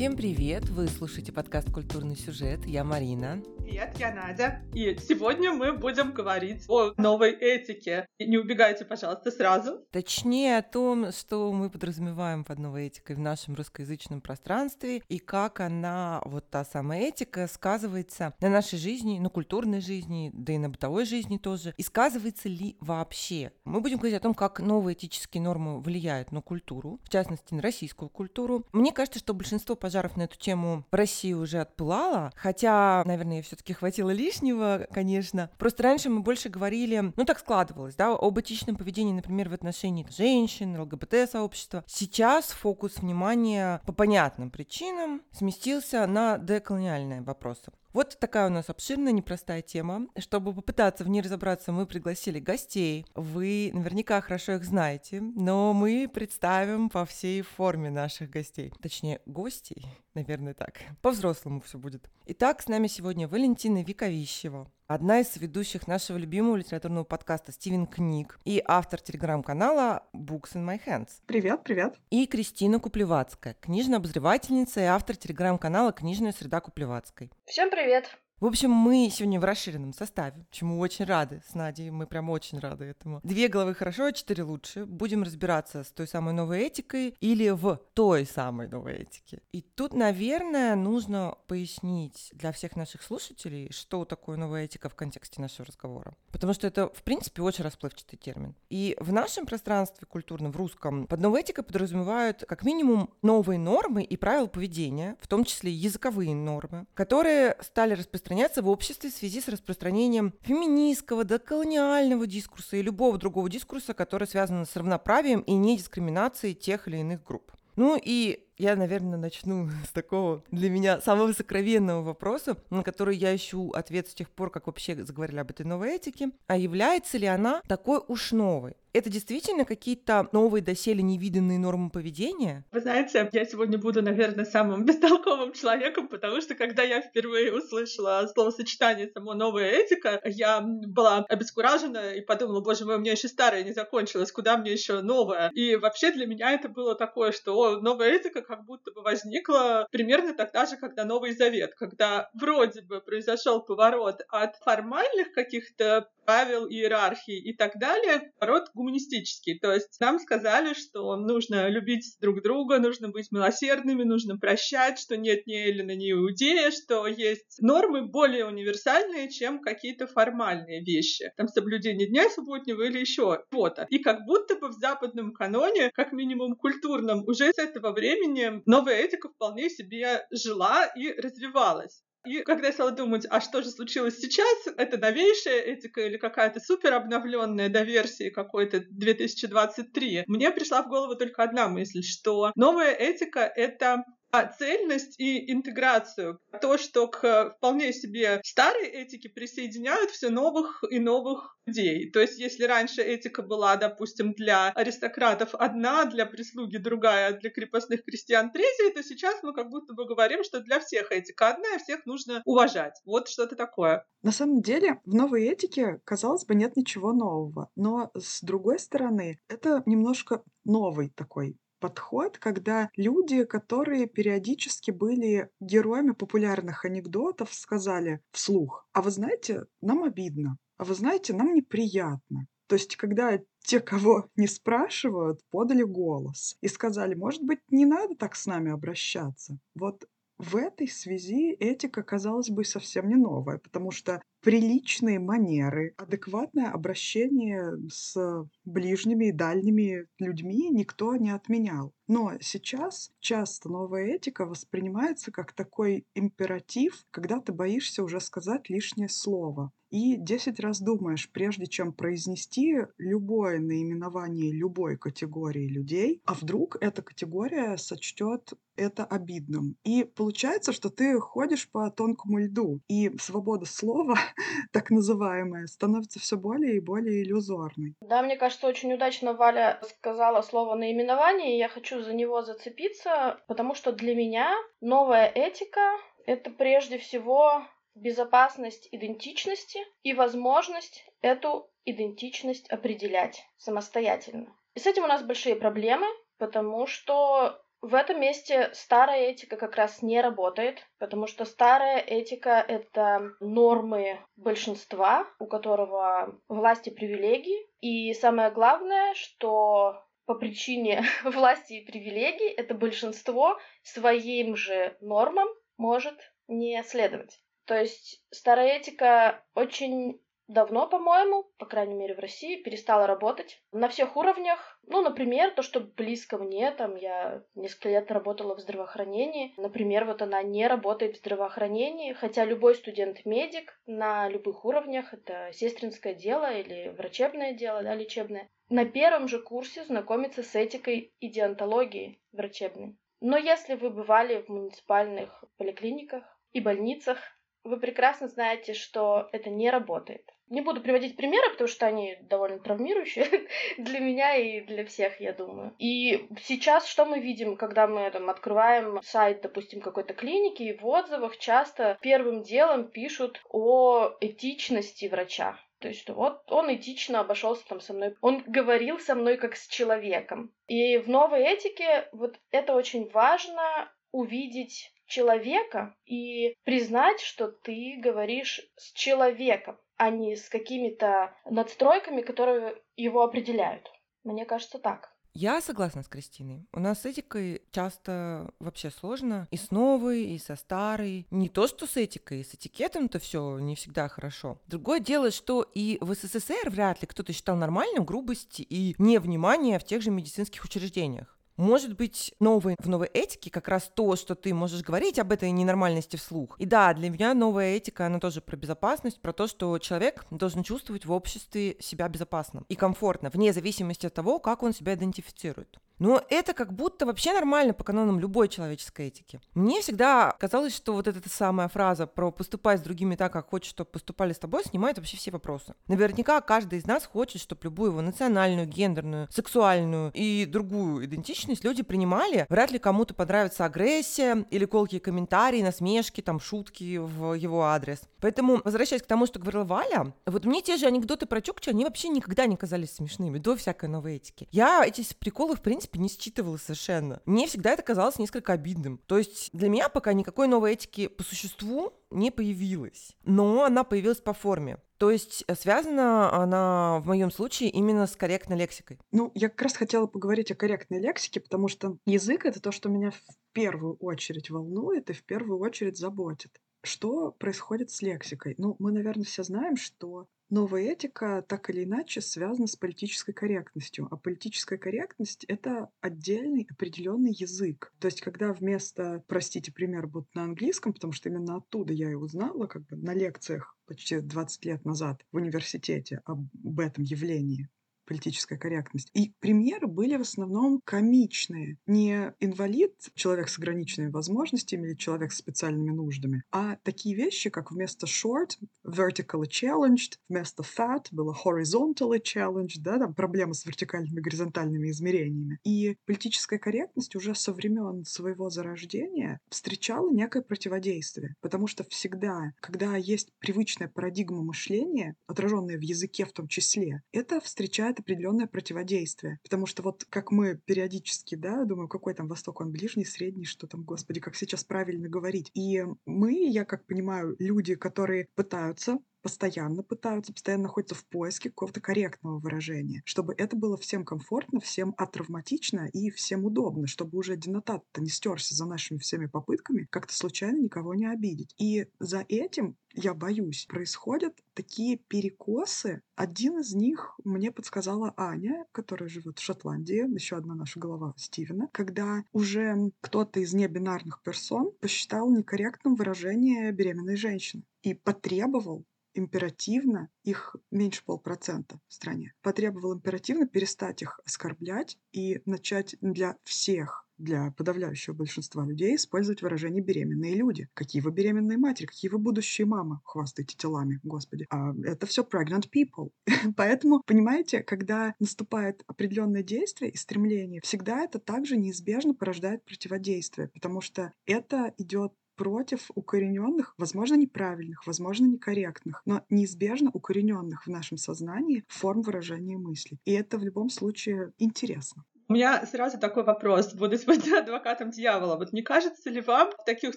Всем привет! Вы слушаете подкаст «Культурный сюжет». Я Марина. Привет, я Надя. И сегодня мы будем говорить о новой этике. Не убегайте, пожалуйста, сразу. Точнее о том, что мы подразумеваем под новой этикой в нашем русскоязычном пространстве и как она, вот та самая этика, сказывается на нашей жизни, на культурной жизни, да и на бытовой жизни тоже. И сказывается ли вообще? Мы будем говорить о том, как новые этические нормы влияют на культуру, в частности, на российскую культуру. Мне кажется, что большинство пожаров на эту тему в России уже отпылало, хотя, наверное, я все все-таки хватило лишнего, конечно. Просто раньше мы больше говорили, ну так складывалось, да, об этичном поведении, например, в отношении женщин, ЛГБТ-сообщества. Сейчас фокус внимания по понятным причинам сместился на деколониальные вопросы. Вот такая у нас обширная, непростая тема. Чтобы попытаться в ней разобраться, мы пригласили гостей. Вы наверняка хорошо их знаете, но мы представим по всей форме наших гостей. Точнее, гостей, наверное, так. По-взрослому все будет. Итак, с нами сегодня Валентина Виковищева, одна из ведущих нашего любимого литературного подкаста «Стивен Книг» и автор телеграм-канала Books in My Hands. Привет, привет. И Кристина Куплевацкая, книжная обозревательница и автор телеграм-канала «Книжная среда Куплевацкой». Всем привет. В общем, мы сегодня в расширенном составе, чему очень рады с Надей, мы прям очень рады этому. Две головы хорошо, а четыре лучше. Будем разбираться с той самой новой этикой или в той самой новой этике. И тут, наверное, нужно пояснить для всех наших слушателей, что такое новая этика в контексте нашего разговора. Потому что это, в принципе, очень расплывчатый термин. И в нашем пространстве культурном, в русском, под новой этикой подразумевают как минимум новые нормы и правила поведения, в том числе языковые нормы, которые стали распространяться распространяться в обществе в связи с распространением феминистского, доколониального дискурса и любого другого дискурса, который связан с равноправием и недискриминацией тех или иных групп. Ну и я, наверное, начну с такого для меня самого сокровенного вопроса, на который я ищу ответ с тех пор, как вообще заговорили об этой новой этике. А является ли она такой уж новой? Это действительно какие-то новые доселе невиданные нормы поведения? Вы знаете, я сегодня буду, наверное, самым бестолковым человеком, потому что когда я впервые услышала словосочетание «само новая этика», я была обескуражена и подумала, боже мой, у меня еще старая не закончилась, куда мне еще новая? И вообще для меня это было такое, что о, новая этика как будто бы возникла примерно тогда же, когда Новый Завет, когда вроде бы произошел поворот от формальных каких-то правил, иерархии и так далее, поворот гуманистический. То есть нам сказали, что нужно любить друг друга, нужно быть милосердными, нужно прощать, что нет ни Эллина, ни Иудея, что есть нормы более универсальные, чем какие-то формальные вещи. Там соблюдение дня субботнего или еще что-то. И как будто бы в западном каноне, как минимум культурном, уже с этого времени новая этика вполне себе жила и развивалась. И когда я стала думать, а что же случилось сейчас, это новейшая этика или какая-то супер обновленная до версии какой-то 2023, мне пришла в голову только одна мысль, что новая этика — это а цельность и интеграцию. То, что к вполне себе старой этике присоединяют все новых и новых людей. То есть, если раньше этика была, допустим, для аристократов одна, для прислуги другая, а для крепостных крестьян третья, то сейчас мы как будто бы говорим, что для всех этика одна, и всех нужно уважать. Вот что-то такое. На самом деле, в новой этике, казалось бы, нет ничего нового. Но, с другой стороны, это немножко новый такой подход, когда люди, которые периодически были героями популярных анекдотов, сказали вслух, а вы знаете, нам обидно, а вы знаете, нам неприятно. То есть, когда те, кого не спрашивают, подали голос и сказали, может быть, не надо так с нами обращаться. Вот в этой связи этика, казалось бы, совсем не новая, потому что приличные манеры, адекватное обращение с ближними и дальними людьми никто не отменял. Но сейчас часто новая этика воспринимается как такой императив, когда ты боишься уже сказать лишнее слово. И десять раз думаешь, прежде чем произнести любое наименование любой категории людей, а вдруг эта категория сочтет это обидным. И получается, что ты ходишь по тонкому льду, и свобода слова, так называемая, становится все более и более иллюзорной. Да, мне кажется, очень удачно Валя сказала слово наименование, и я хочу за него зацепиться, потому что для меня новая этика — это прежде всего безопасность идентичности и возможность эту идентичность определять самостоятельно. И с этим у нас большие проблемы, потому что В этом месте старая этика как раз не работает, потому что старая этика — это нормы большинства, у которого власти привилегии. И самое главное, что по причине власти и привилегий это большинство своим же нормам может не следовать. То есть старая этика очень давно, по-моему, по крайней мере в России, перестала работать на всех уровнях. Ну, например, то, что близко мне, там я несколько лет работала в здравоохранении. Например, вот она не работает в здравоохранении, хотя любой студент-медик на любых уровнях, это сестринское дело или врачебное дело, да, лечебное, на первом же курсе знакомиться с этикой и диантологией врачебной. Но если вы бывали в муниципальных поликлиниках и больницах, вы прекрасно знаете, что это не работает. Не буду приводить примеры, потому что они довольно травмирующие для меня и для всех, я думаю. И сейчас что мы видим, когда мы там открываем сайт, допустим, какой-то клиники, и в отзывах часто первым делом пишут о этичности врача. То есть, вот он этично обошелся там со мной, он говорил со мной как с человеком. И в новой этике вот это очень важно увидеть человека и признать, что ты говоришь с человеком, а не с какими-то надстройками, которые его определяют. Мне кажется так. Я согласна с Кристиной. У нас с этикой часто вообще сложно. И с новой, и со старой. Не то, что с этикой, с этикетом-то все не всегда хорошо. Другое дело, что и в СССР вряд ли кто-то считал нормальным грубость и невнимание в тех же медицинских учреждениях. Может быть, новый, в новой этике как раз то, что ты можешь говорить об этой ненормальности вслух. И да, для меня новая этика, она тоже про безопасность, про то, что человек должен чувствовать в обществе себя безопасно и комфортно, вне зависимости от того, как он себя идентифицирует. Но это как будто вообще нормально по канонам любой человеческой этики. Мне всегда казалось, что вот эта самая фраза про поступать с другими так, как хочешь, чтобы поступали с тобой, снимает вообще все вопросы. Наверняка каждый из нас хочет, чтобы любую его национальную, гендерную, сексуальную и другую идентичность люди принимали. Вряд ли кому-то понравится агрессия или колкие комментарии, насмешки, там, шутки в его адрес. Поэтому, возвращаясь к тому, что говорила Валя, вот мне те же анекдоты про Чукча, они вообще никогда не казались смешными до всякой новой этики. Я эти приколы, в принципе, принципе, не считывала совершенно. Мне всегда это казалось несколько обидным. То есть для меня пока никакой новой этики по существу не появилась. Но она появилась по форме. То есть э, связана она в моем случае именно с корректной лексикой. Ну, я как раз хотела поговорить о корректной лексике, потому что язык — это то, что меня в первую очередь волнует и в первую очередь заботит. Что происходит с лексикой? Ну, мы, наверное, все знаем, что Новая этика так или иначе связана с политической корректностью, а политическая корректность — это отдельный определенный язык. То есть когда вместо, простите, пример будет на английском, потому что именно оттуда я и узнала, как бы на лекциях почти 20 лет назад в университете об этом явлении, политическая корректность. И примеры были в основном комичные. Не инвалид, человек с ограниченными возможностями или человек с специальными нуждами, а такие вещи, как вместо short — vertically challenged, вместо fat было horizontally challenged, да, там проблемы с вертикальными и горизонтальными измерениями. И политическая корректность уже со времен своего зарождения встречала некое противодействие, потому что всегда, когда есть привычная парадигма мышления, отраженная в языке в том числе, это встречает определенное противодействие. Потому что вот как мы периодически, да, думаю, какой там Восток, он ближний, средний, что там, господи, как сейчас правильно говорить. И мы, я как понимаю, люди, которые пытаются постоянно пытаются, постоянно находятся в поиске какого-то корректного выражения, чтобы это было всем комфортно, всем атравматично и всем удобно, чтобы уже денотат-то не стерся за нашими всеми попытками как-то случайно никого не обидеть. И за этим я боюсь, происходят такие перекосы. Один из них мне подсказала Аня, которая живет в Шотландии, еще одна наша голова Стивена, когда уже кто-то из небинарных персон посчитал некорректным выражение беременной женщины и потребовал императивно, их меньше полпроцента в стране, потребовал императивно перестать их оскорблять и начать для всех для подавляющего большинства людей использовать выражение «беременные люди». Какие вы беременные матери, какие вы будущие мамы, хвастаете телами, господи. А это все pregnant people. Поэтому, понимаете, когда наступает определенное действие и стремление, всегда это также неизбежно порождает противодействие, потому что это идет против укорененных, возможно, неправильных, возможно, некорректных, но неизбежно укорененных в нашем сознании форм выражения мысли. И это в любом случае интересно. У меня сразу такой вопрос, буду быть адвокатом дьявола. Вот не кажется ли вам в таких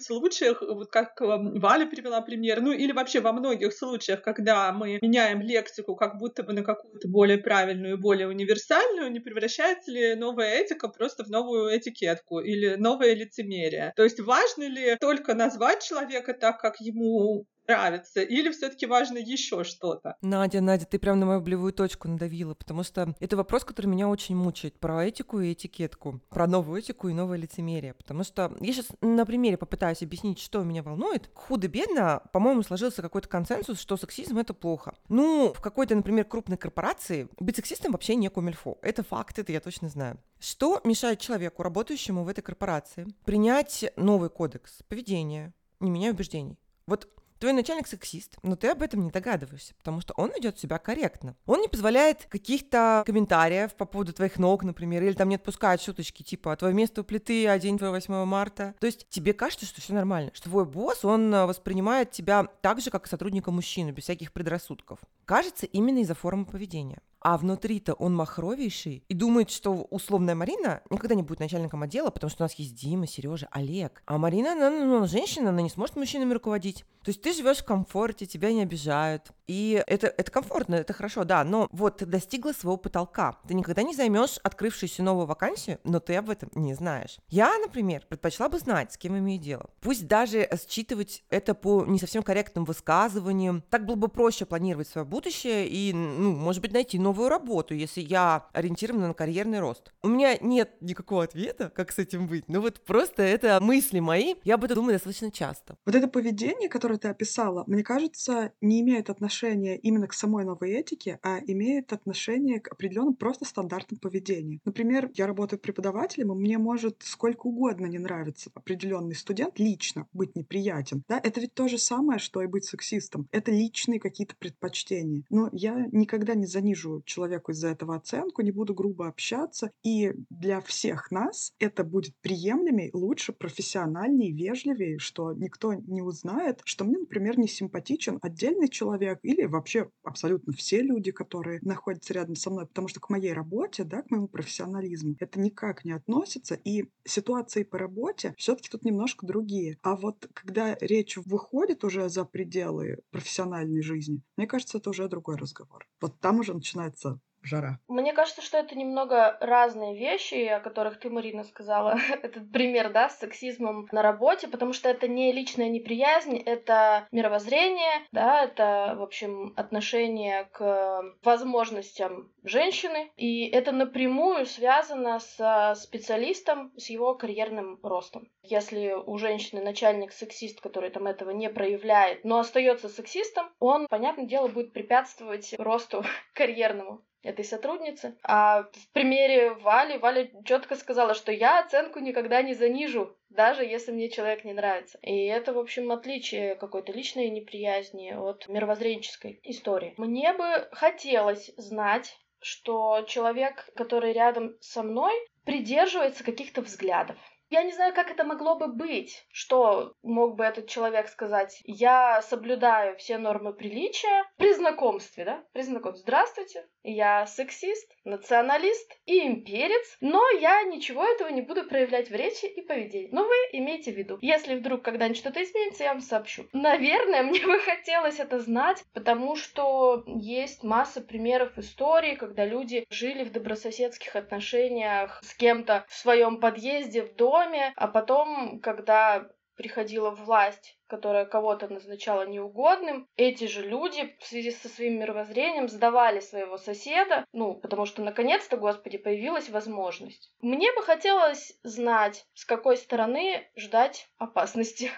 случаях, вот как эм, Валя привела пример, ну или вообще во многих случаях, когда мы меняем лексику как будто бы на какую-то более правильную, более универсальную, не превращается ли новая этика просто в новую этикетку или новое лицемерие? То есть важно ли только назвать человека так, как ему нравится, или все-таки важно еще что-то? Надя, Надя, ты прям на мою болевую точку надавила, потому что это вопрос, который меня очень мучает про этику и этикетку, про новую этику и новое лицемерие, потому что я сейчас на примере попытаюсь объяснить, что меня волнует. Худо-бедно, по-моему, сложился какой-то консенсус, что сексизм — это плохо. Ну, в какой-то, например, крупной корпорации быть сексистом вообще не кумильфо. Это факт, это я точно знаю. Что мешает человеку, работающему в этой корпорации, принять новый кодекс поведения, не меняя убеждений? Вот Твой начальник сексист, но ты об этом не догадываешься, потому что он ведет себя корректно. Он не позволяет каких-то комментариев по поводу твоих ног, например, или там не отпускает шуточки типа «А «твое место у плиты, а день твой 8 марта». То есть тебе кажется, что все нормально, что твой босс, он э, воспринимает тебя так же, как сотрудника мужчину, без всяких предрассудков. Кажется, именно из-за формы поведения а внутри-то он махровейший и думает, что условная Марина никогда не будет начальником отдела, потому что у нас есть Дима, Сережа, Олег. А Марина, она, ну, она женщина, она не сможет мужчинами руководить. То есть ты живешь в комфорте, тебя не обижают. И это, это комфортно, это хорошо, да, но вот ты достигла своего потолка. Ты никогда не займешь открывшуюся новую вакансию, но ты об этом не знаешь. Я, например, предпочла бы знать, с кем имею дело. Пусть даже считывать это по не совсем корректным высказываниям. Так было бы проще планировать свое будущее и, ну, может быть, найти новую новую работу, если я ориентирована на карьерный рост? У меня нет никакого ответа, как с этим быть. Ну вот просто это мысли мои, я об этом думаю достаточно часто. Вот это поведение, которое ты описала, мне кажется, не имеет отношения именно к самой новой этике, а имеет отношение к определенным просто стандартам поведения. Например, я работаю преподавателем, и мне может сколько угодно не нравиться определенный студент лично быть неприятен. Да, это ведь то же самое, что и быть сексистом. Это личные какие-то предпочтения. Но я никогда не занижу человеку из-за этого оценку, не буду грубо общаться. И для всех нас это будет приемлемее, лучше, профессиональнее, вежливее, что никто не узнает, что мне, например, не симпатичен отдельный человек или вообще абсолютно все люди, которые находятся рядом со мной, потому что к моей работе, да, к моему профессионализму это никак не относится, и ситуации по работе все-таки тут немножко другие. А вот когда речь выходит уже за пределы профессиональной жизни, мне кажется, это уже другой разговор. Вот там уже начинается начинается жара. Мне кажется, что это немного разные вещи, о которых ты, Марина, сказала. Этот пример, да, с сексизмом на работе, потому что это не личная неприязнь, это мировоззрение, да, это, в общем, отношение к возможностям женщины, и это напрямую связано с специалистом, с его карьерным ростом. Если у женщины начальник сексист, который там этого не проявляет, но остается сексистом, он, понятное дело, будет препятствовать росту карьерному этой сотрудницы. А в примере Вали, Валя четко сказала, что я оценку никогда не занижу, даже если мне человек не нравится. И это, в общем, отличие какой-то личной неприязни от мировоззренческой истории. Мне бы хотелось знать, что человек, который рядом со мной, придерживается каких-то взглядов. Я не знаю, как это могло бы быть. Что мог бы этот человек сказать? Я соблюдаю все нормы приличия при знакомстве, да? При знакомстве. Здравствуйте, я сексист, националист и имперец, но я ничего этого не буду проявлять в речи и поведении. Но вы имейте в виду, если вдруг когда-нибудь что-то изменится, я вам сообщу. Наверное, мне бы хотелось это знать, потому что есть масса примеров истории, когда люди жили в добрососедских отношениях с кем-то в своем подъезде, в доме, доме, а потом, когда приходила власть, которая кого-то назначала неугодным, эти же люди в связи со своим мировоззрением сдавали своего соседа, ну, потому что наконец-то, Господи, появилась возможность. Мне бы хотелось знать, с какой стороны ждать опасности.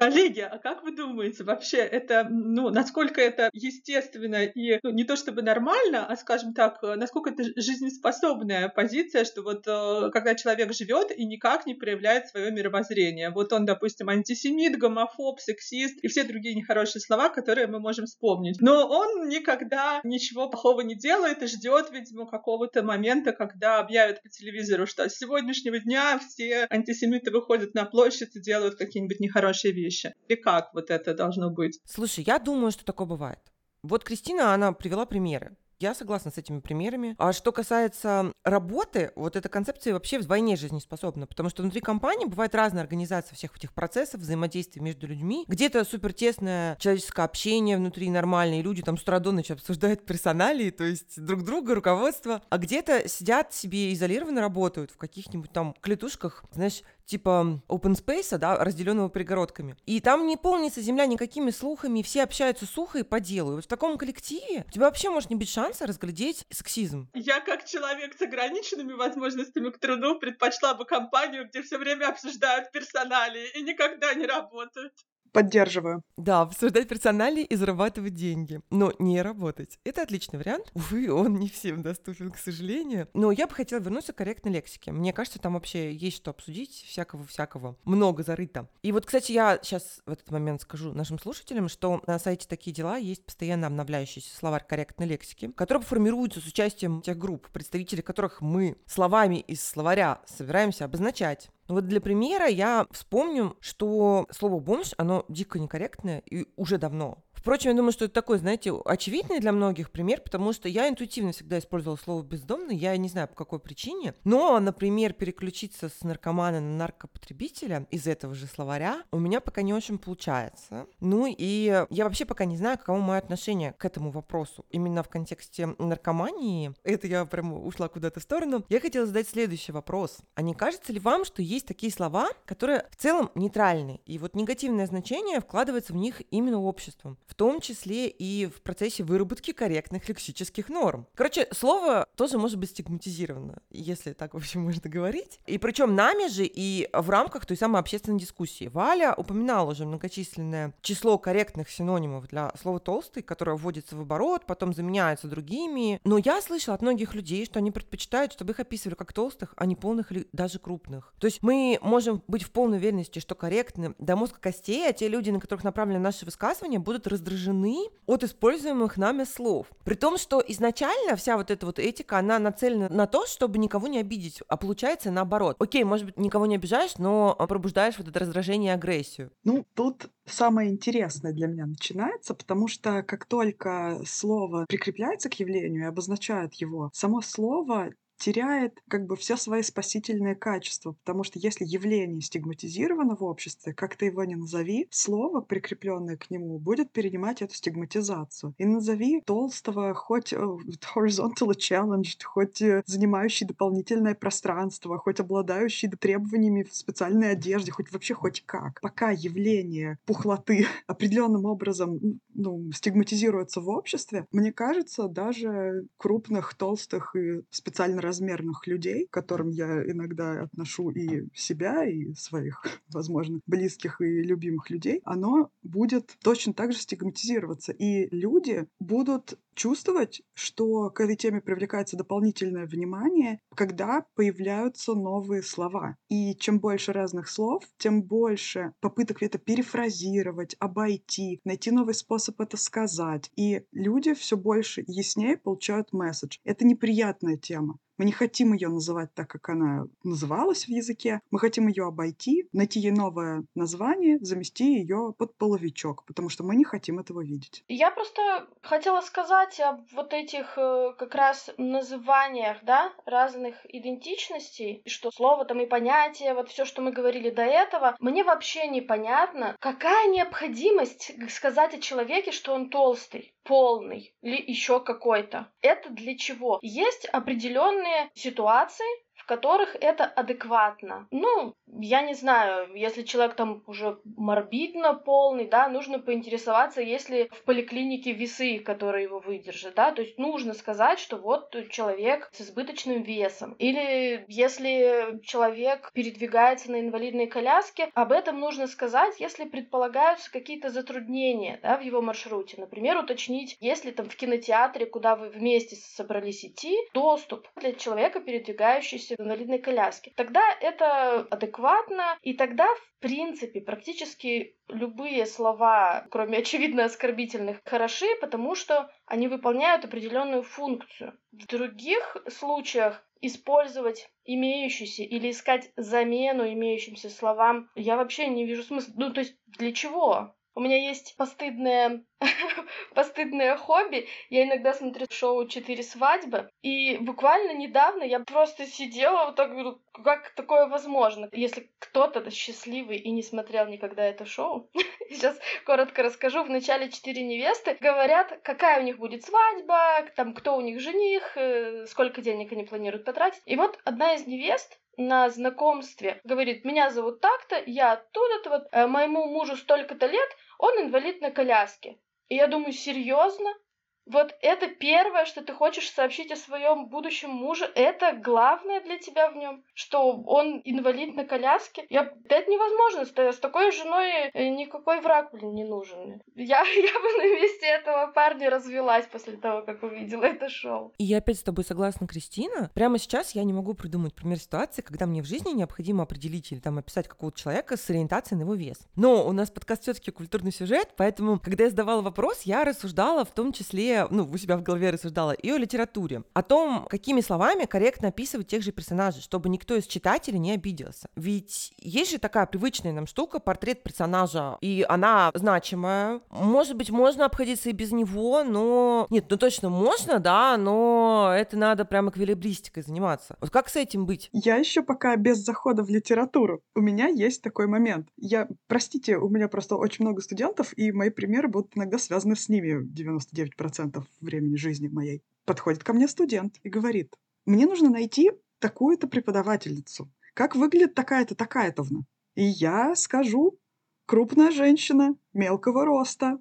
Коллеги, а как вы думаете, вообще это, ну, насколько это естественно и ну, не то чтобы нормально, а, скажем так, насколько это жизнеспособная позиция, что вот э, когда человек живет и никак не проявляет свое мировоззрение. Вот он, допустим, антисемит, гомофоб, сексист и все другие нехорошие слова, которые мы можем вспомнить. Но он никогда ничего плохого не делает и ждет, видимо, какого-то момента, когда объявят по телевизору, что с сегодняшнего дня все антисемиты выходят на площадь и делают какие-нибудь нехорошие вещи вещи? И как вот это должно быть? Слушай, я думаю, что такое бывает. Вот Кристина, она привела примеры. Я согласна с этими примерами. А что касается работы, вот эта концепция вообще вдвойне жизнеспособна, потому что внутри компании бывает разная организация всех этих процессов, взаимодействия между людьми. Где-то супер тесное человеческое общение внутри нормальные люди там с утра до ночи обсуждают персоналии, то есть друг друга, руководство, а где-то сидят себе изолированно работают в каких-нибудь там клетушках, знаешь, типа open space, да, разделенного перегородками. И там не полнится земля никакими слухами, все общаются сухо и по делу. И вот в таком коллективе у тебя вообще может не быть шанса разглядеть сексизм. Я как человек с ограниченными возможностями к труду предпочла бы компанию, где все время обсуждают персонали и никогда не работают. Поддерживаю. Да, обсуждать персонали и зарабатывать деньги, но не работать. Это отличный вариант. Увы, он не всем доступен, к сожалению. Но я бы хотела вернуться к корректной лексике. Мне кажется, там вообще есть что обсудить, всякого-всякого. Много зарыто. И вот, кстати, я сейчас в этот момент скажу нашим слушателям, что на сайте «Такие дела» есть постоянно обновляющийся словарь корректной лексики, который формируется с участием тех групп, представителей которых мы словами из словаря собираемся обозначать. Ну вот для примера я вспомню, что слово «бомж», оно дико некорректное и уже давно. Впрочем, я думаю, что это такой, знаете, очевидный для многих пример, потому что я интуитивно всегда использовала слово «бездомный», я не знаю по какой причине, но, например, переключиться с наркомана на наркопотребителя из этого же словаря у меня пока не очень получается. Ну и я вообще пока не знаю, каково мое отношение к этому вопросу. Именно в контексте наркомании, это я прям ушла куда-то в сторону, я хотела задать следующий вопрос. А не кажется ли вам, что есть такие слова, которые в целом нейтральны, и вот негативное значение вкладывается в них именно обществом? В том числе и в процессе выработки корректных лексических норм. Короче, слово тоже может быть стигматизировано, если так вообще можно говорить. И причем нами же и в рамках той самой общественной дискуссии. Валя упоминала уже многочисленное число корректных синонимов для слова «толстый», которое вводится в оборот, потом заменяется другими. Но я слышала от многих людей, что они предпочитают, чтобы их описывали как толстых, а не полных или даже крупных. То есть мы можем быть в полной уверенности, что корректны до мозга костей, а те люди, на которых направлены наши высказывания, будут раз раздражены от используемых нами слов. При том, что изначально вся вот эта вот этика, она нацелена на то, чтобы никого не обидеть, а получается наоборот. Окей, может быть, никого не обижаешь, но пробуждаешь вот это раздражение и агрессию. Ну, тут самое интересное для меня начинается, потому что как только слово прикрепляется к явлению и обозначает его, само слово теряет как бы все свои спасительные качества, потому что если явление стигматизировано в обществе, как ты его ни назови, слово, прикрепленное к нему, будет перенимать эту стигматизацию. И назови толстого хоть uh, horizontally challenged, хоть uh, занимающий дополнительное пространство, хоть обладающий требованиями в специальной одежде, хоть вообще хоть как. Пока явление пухлоты определенным образом ну, стигматизируется в обществе, мне кажется, даже крупных, толстых и специально размерных людей, к которым я иногда отношу и себя, и своих, возможно, близких и любимых людей, оно будет точно так же стигматизироваться. И люди будут чувствовать, что к этой теме привлекается дополнительное внимание, когда появляются новые слова. И чем больше разных слов, тем больше попыток это перефразировать, обойти, найти новый способ это сказать. И люди все больше яснее получают месседж. Это неприятная тема. Мы не хотим ее называть так, как она называлась в языке. Мы хотим ее обойти, найти ей новое название, замести ее под половичок, потому что мы не хотим этого видеть. Я просто хотела сказать об вот этих э, как раз называниях, да, разных идентичностей, что слово там и понятие, вот все, что мы говорили до этого, мне вообще непонятно, какая необходимость сказать о человеке, что он толстый полный или еще какой-то. Это для чего? Есть определенные ситуации, которых это адекватно. Ну, я не знаю, если человек там уже морбидно полный, да, нужно поинтересоваться, есть ли в поликлинике весы, которые его выдержат, да, то есть нужно сказать, что вот человек с избыточным весом. Или если человек передвигается на инвалидной коляске, об этом нужно сказать, если предполагаются какие-то затруднения, да, в его маршруте. Например, уточнить, если там в кинотеатре, куда вы вместе собрались идти, доступ для человека, передвигающегося инвалидной коляске. Тогда это адекватно, и тогда, в принципе, практически любые слова, кроме очевидно оскорбительных, хороши, потому что они выполняют определенную функцию. В других случаях использовать имеющиеся или искать замену имеющимся словам, я вообще не вижу смысла. Ну, то есть для чего? У меня есть постыдное постыдное хобби. Я иногда смотрю шоу «Четыре свадьбы», и буквально недавно я просто сидела вот так, говорю, как такое возможно? Если кто-то счастливый и не смотрел никогда это шоу, сейчас коротко расскажу. В начале «Четыре невесты» говорят, какая у них будет свадьба, там, кто у них жених, э, сколько денег они планируют потратить. И вот одна из невест на знакомстве говорит, меня зовут так-то, я оттуда-то, вот э, моему мужу столько-то лет, он инвалид на коляске. И я думаю, серьезно? Вот это первое, что ты хочешь сообщить о своем будущем муже, это главное для тебя в нем, что он инвалид на коляске. Я, это невозможно, с, такой женой э, никакой враг, блин, не нужен. Я, я бы на месте этого парня развелась после того, как увидела это шоу. И я опять с тобой согласна, Кристина. Прямо сейчас я не могу придумать пример ситуации, когда мне в жизни необходимо определить или там описать какого-то человека с ориентацией на его вес. Но у нас подкаст все-таки культурный сюжет, поэтому, когда я задавала вопрос, я рассуждала в том числе ну, у себя в голове рассуждала, и о литературе, о том, какими словами корректно описывать тех же персонажей, чтобы никто из читателей не обиделся. Ведь есть же такая привычная нам штука, портрет персонажа, и она значимая. Может быть, можно обходиться и без него, но... Нет, ну точно можно, да, но это надо прямо эквилибристикой заниматься. Вот как с этим быть? Я еще пока без захода в литературу. У меня есть такой момент. Я, простите, у меня просто очень много студентов, и мои примеры будут иногда связаны с ними 99% процентов времени жизни моей, подходит ко мне студент и говорит, мне нужно найти такую-то преподавательницу. Как выглядит такая-то, такая-то? И я скажу, крупная женщина, мелкого роста,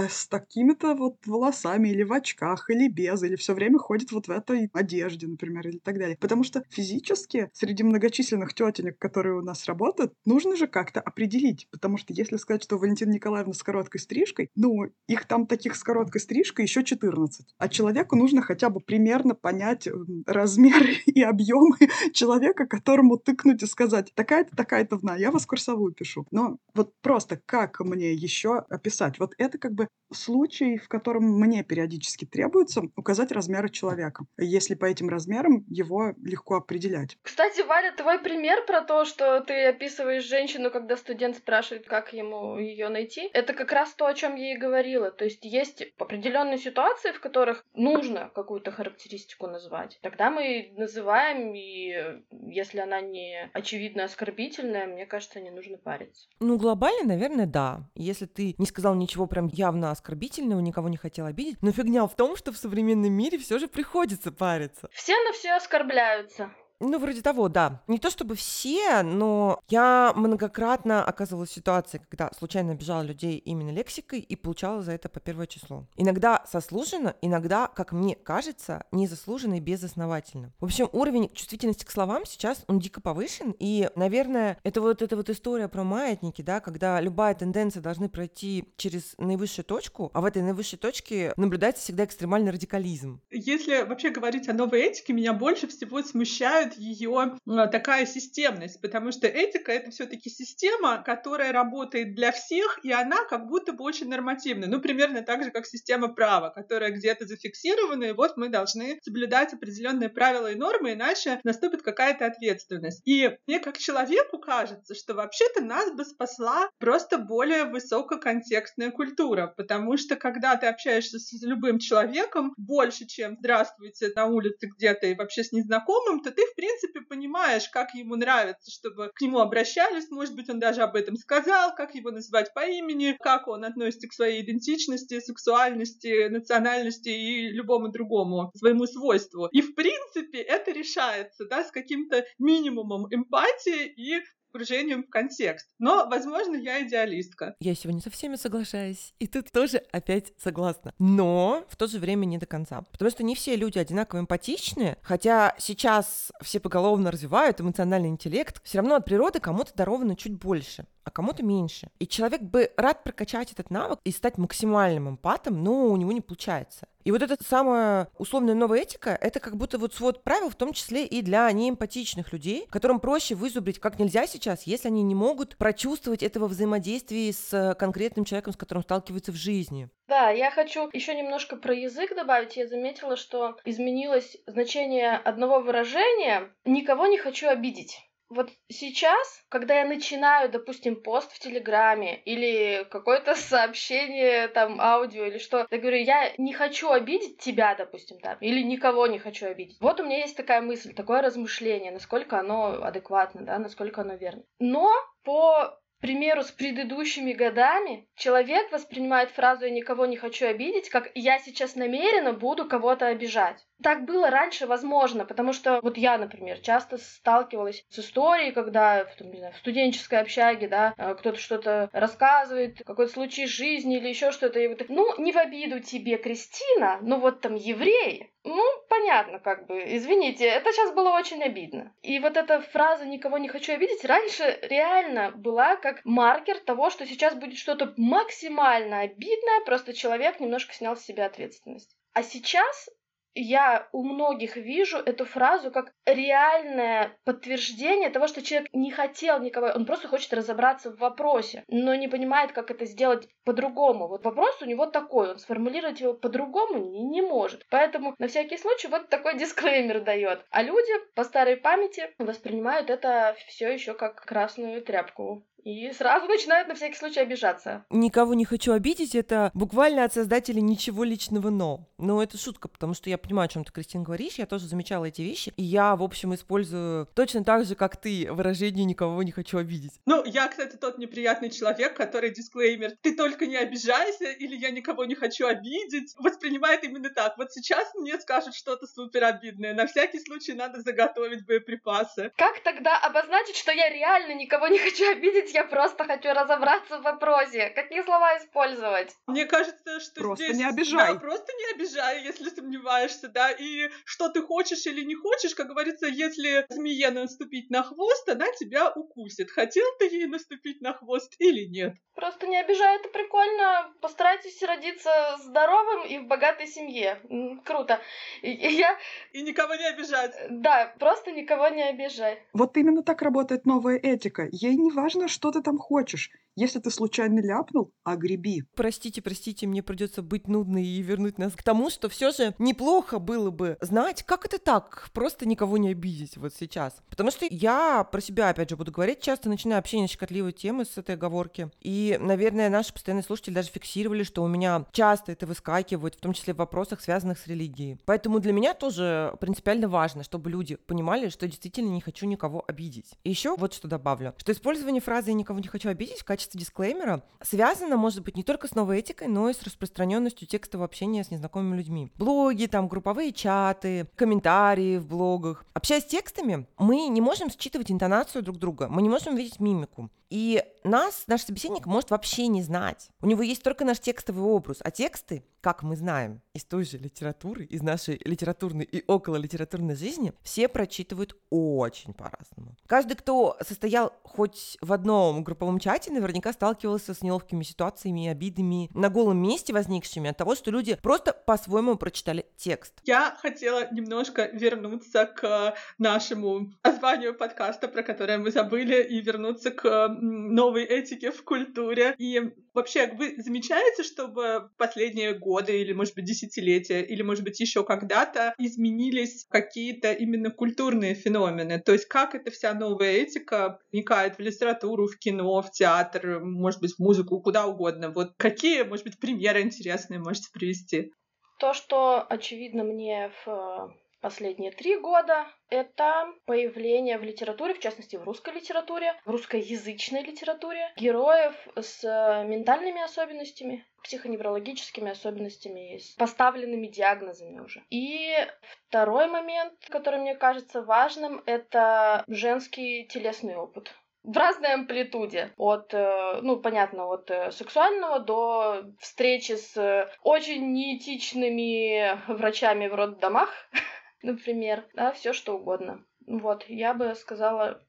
с такими-то вот волосами или в очках, или без, или все время ходит вот в этой одежде, например, или так далее. Потому что физически среди многочисленных тетенек, которые у нас работают, нужно же как-то определить. Потому что если сказать, что Валентина Николаевна с короткой стрижкой, ну, их там таких с короткой стрижкой еще 14. А человеку нужно хотя бы примерно понять размеры и объемы человека, которому тыкнуть и сказать, такая-то, такая-то вна, я вас курсовую пишу. Но вот просто как мне еще описать? Вот это как бы случай, в котором мне периодически требуется указать размеры человека, если по этим размерам его легко определять. Кстати, Валя, твой пример про то, что ты описываешь женщину, когда студент спрашивает, как ему ее найти, это как раз то, о чем я и говорила. То есть есть определенные ситуации, в которых нужно какую-то характеристику назвать. Тогда мы называем, и если она не очевидно оскорбительная, мне кажется, не нужно париться. Ну, глобально, наверное, да. Если ты не сказал ничего прям явно явно оскорбительного, никого не хотел обидеть. Но фигня в том, что в современном мире все же приходится париться. Все на все оскорбляются. Ну, вроде того, да. Не то чтобы все, но я многократно оказывалась в ситуации, когда случайно обижала людей именно лексикой и получала за это по первое число. Иногда заслуженно, иногда, как мне кажется, незаслуженно и безосновательно. В общем, уровень чувствительности к словам сейчас, он дико повышен, и, наверное, это вот эта вот история про маятники, да, когда любая тенденция должны пройти через наивысшую точку, а в этой наивысшей точке наблюдается всегда экстремальный радикализм. Если вообще говорить о новой этике, меня больше всего смущают ее а, такая системность, потому что этика это все-таки система, которая работает для всех, и она как будто бы очень нормативная. Ну, примерно так же, как система права, которая где-то зафиксирована, и вот мы должны соблюдать определенные правила и нормы, иначе наступит какая-то ответственность. И мне как человеку кажется, что вообще-то нас бы спасла просто более высококонтекстная культура, потому что когда ты общаешься с любым человеком больше, чем «здравствуйте» на улице где-то и вообще с незнакомым, то ты, в принципе, понимаешь, как ему нравится, чтобы к нему обращались, может быть, он даже об этом сказал, как его называть по имени, как он относится к своей идентичности, сексуальности, национальности и любому другому своему свойству. И, в принципе, это решается, да, с каким-то минимумом эмпатии и погружением в контекст. Но, возможно, я идеалистка. Я сегодня со всеми соглашаюсь. И тут тоже опять согласна. Но в то же время не до конца. Потому что не все люди одинаково эмпатичны, хотя сейчас все поголовно развивают эмоциональный интеллект, все равно от природы кому-то даровано чуть больше а кому-то меньше. И человек бы рад прокачать этот навык и стать максимальным эмпатом, но у него не получается. И вот эта самая условная новая этика, это как будто вот свод правил, в том числе и для неэмпатичных людей, которым проще вызубрить как нельзя сейчас, если они не могут прочувствовать этого взаимодействия с конкретным человеком, с которым сталкиваются в жизни. Да, я хочу еще немножко про язык добавить. Я заметила, что изменилось значение одного выражения «никого не хочу обидеть». Вот сейчас, когда я начинаю, допустим, пост в Телеграме или какое-то сообщение, там, аудио или что, я говорю, я не хочу обидеть тебя, допустим, там, или никого не хочу обидеть. Вот у меня есть такая мысль, такое размышление, насколько оно адекватно, да, насколько оно верно. Но по примеру, с предыдущими годами человек воспринимает фразу «я никого не хочу обидеть» как «я сейчас намеренно буду кого-то обижать». Так было раньше, возможно, потому что вот я, например, часто сталкивалась с историей, когда там, не знаю, в студенческой общаге, да, э, кто-то что-то рассказывает, какой-то случай жизни или еще что-то, и вот, ну, не в обиду тебе, Кристина, но вот там евреи, ну, понятно, как бы, извините, это сейчас было очень обидно. И вот эта фраза «никого не хочу обидеть» раньше реально была как маркер того, что сейчас будет что-то максимально обидное, просто человек немножко снял с себя ответственность. А сейчас я у многих вижу эту фразу как реальное подтверждение того, что человек не хотел никого, он просто хочет разобраться в вопросе, но не понимает, как это сделать по-другому. Вот вопрос у него такой, он сформулировать его по-другому не, не может. Поэтому на всякий случай вот такой дисклеймер дает. А люди по старой памяти воспринимают это все еще как красную тряпку и сразу начинают на всякий случай обижаться. Никого не хочу обидеть, это буквально от создателя ничего личного но. Но это шутка, потому что я понимаю, о чем ты, Кристина, говоришь, я тоже замечала эти вещи, и я, в общем, использую точно так же, как ты, выражение «никого не хочу обидеть». Ну, я, кстати, тот неприятный человек, который дисклеймер «ты только не обижайся» или «я никого не хочу обидеть» воспринимает именно так. Вот сейчас мне скажут что-то супер обидное, на всякий случай надо заготовить боеприпасы. Как тогда обозначить, что я реально никого не хочу обидеть, я просто хочу разобраться в вопросе. Какие слова использовать? Мне кажется, что просто здесь... не обижай. Да, просто не обижай, если сомневаешься, да. И что ты хочешь или не хочешь, как говорится, если змее наступить на хвост, она тебя укусит. Хотел ты ей наступить на хвост или нет? Просто не обижай, это прикольно. Постарайтесь родиться здоровым и в богатой семье. Круто. И, я... И никого не обижать. Да, просто никого не обижай. Вот именно так работает новая этика. Ей не важно, что ты там хочешь. Если ты случайно ляпнул, огреби. Простите, простите, мне придется быть нудной и вернуть нас к тому, что все же неплохо было бы знать, как это так, просто никого не обидеть вот сейчас. Потому что я про себя, опять же, буду говорить, часто начинаю общение с щекотливой темы с этой оговорки. И, наверное, наши постоянные слушатели даже фиксировали, что у меня часто это выскакивает, в том числе в вопросах, связанных с религией. Поэтому для меня тоже принципиально важно, чтобы люди понимали, что действительно не хочу никого обидеть. И еще вот что добавлю, что использование фразы «я никого не хочу обидеть» в качестве качестве дисклеймера связано, может быть, не только с новой этикой, но и с распространенностью текстового общения с незнакомыми людьми. Блоги, там, групповые чаты, комментарии в блогах. Общаясь с текстами, мы не можем считывать интонацию друг друга, мы не можем видеть мимику. И нас наш собеседник может вообще не знать. У него есть только наш текстовый образ, а тексты, как мы знаем из той же литературы, из нашей литературной и около литературной жизни, все прочитывают очень по-разному. Каждый, кто состоял хоть в одном групповом чате, наверняка сталкивался с неловкими ситуациями и обидами на голом месте возникшими от того, что люди просто по-своему прочитали текст. Я хотела немножко вернуться к нашему названию подкаста, про которое мы забыли, и вернуться к новой этике в культуре. И вообще, вы замечаете, чтобы последние годы или, может быть, десятилетия, или, может быть, еще когда-то изменились какие-то именно культурные феномены? То есть как эта вся новая этика проникает в литературу, в кино, в театр, может быть, в музыку, куда угодно? Вот какие, может быть, примеры интересные можете привести? То, что очевидно мне в последние три года это появление в литературе, в частности в русской литературе, в русскоязычной литературе, героев с ментальными особенностями, психоневрологическими особенностями, с поставленными диагнозами уже. И второй момент, который мне кажется важным, это женский телесный опыт в разной амплитуде. От, э, ну, понятно, от э, сексуального до встречи с очень неэтичными врачами в роддомах, например, да, все что угодно. Вот, я бы сказала,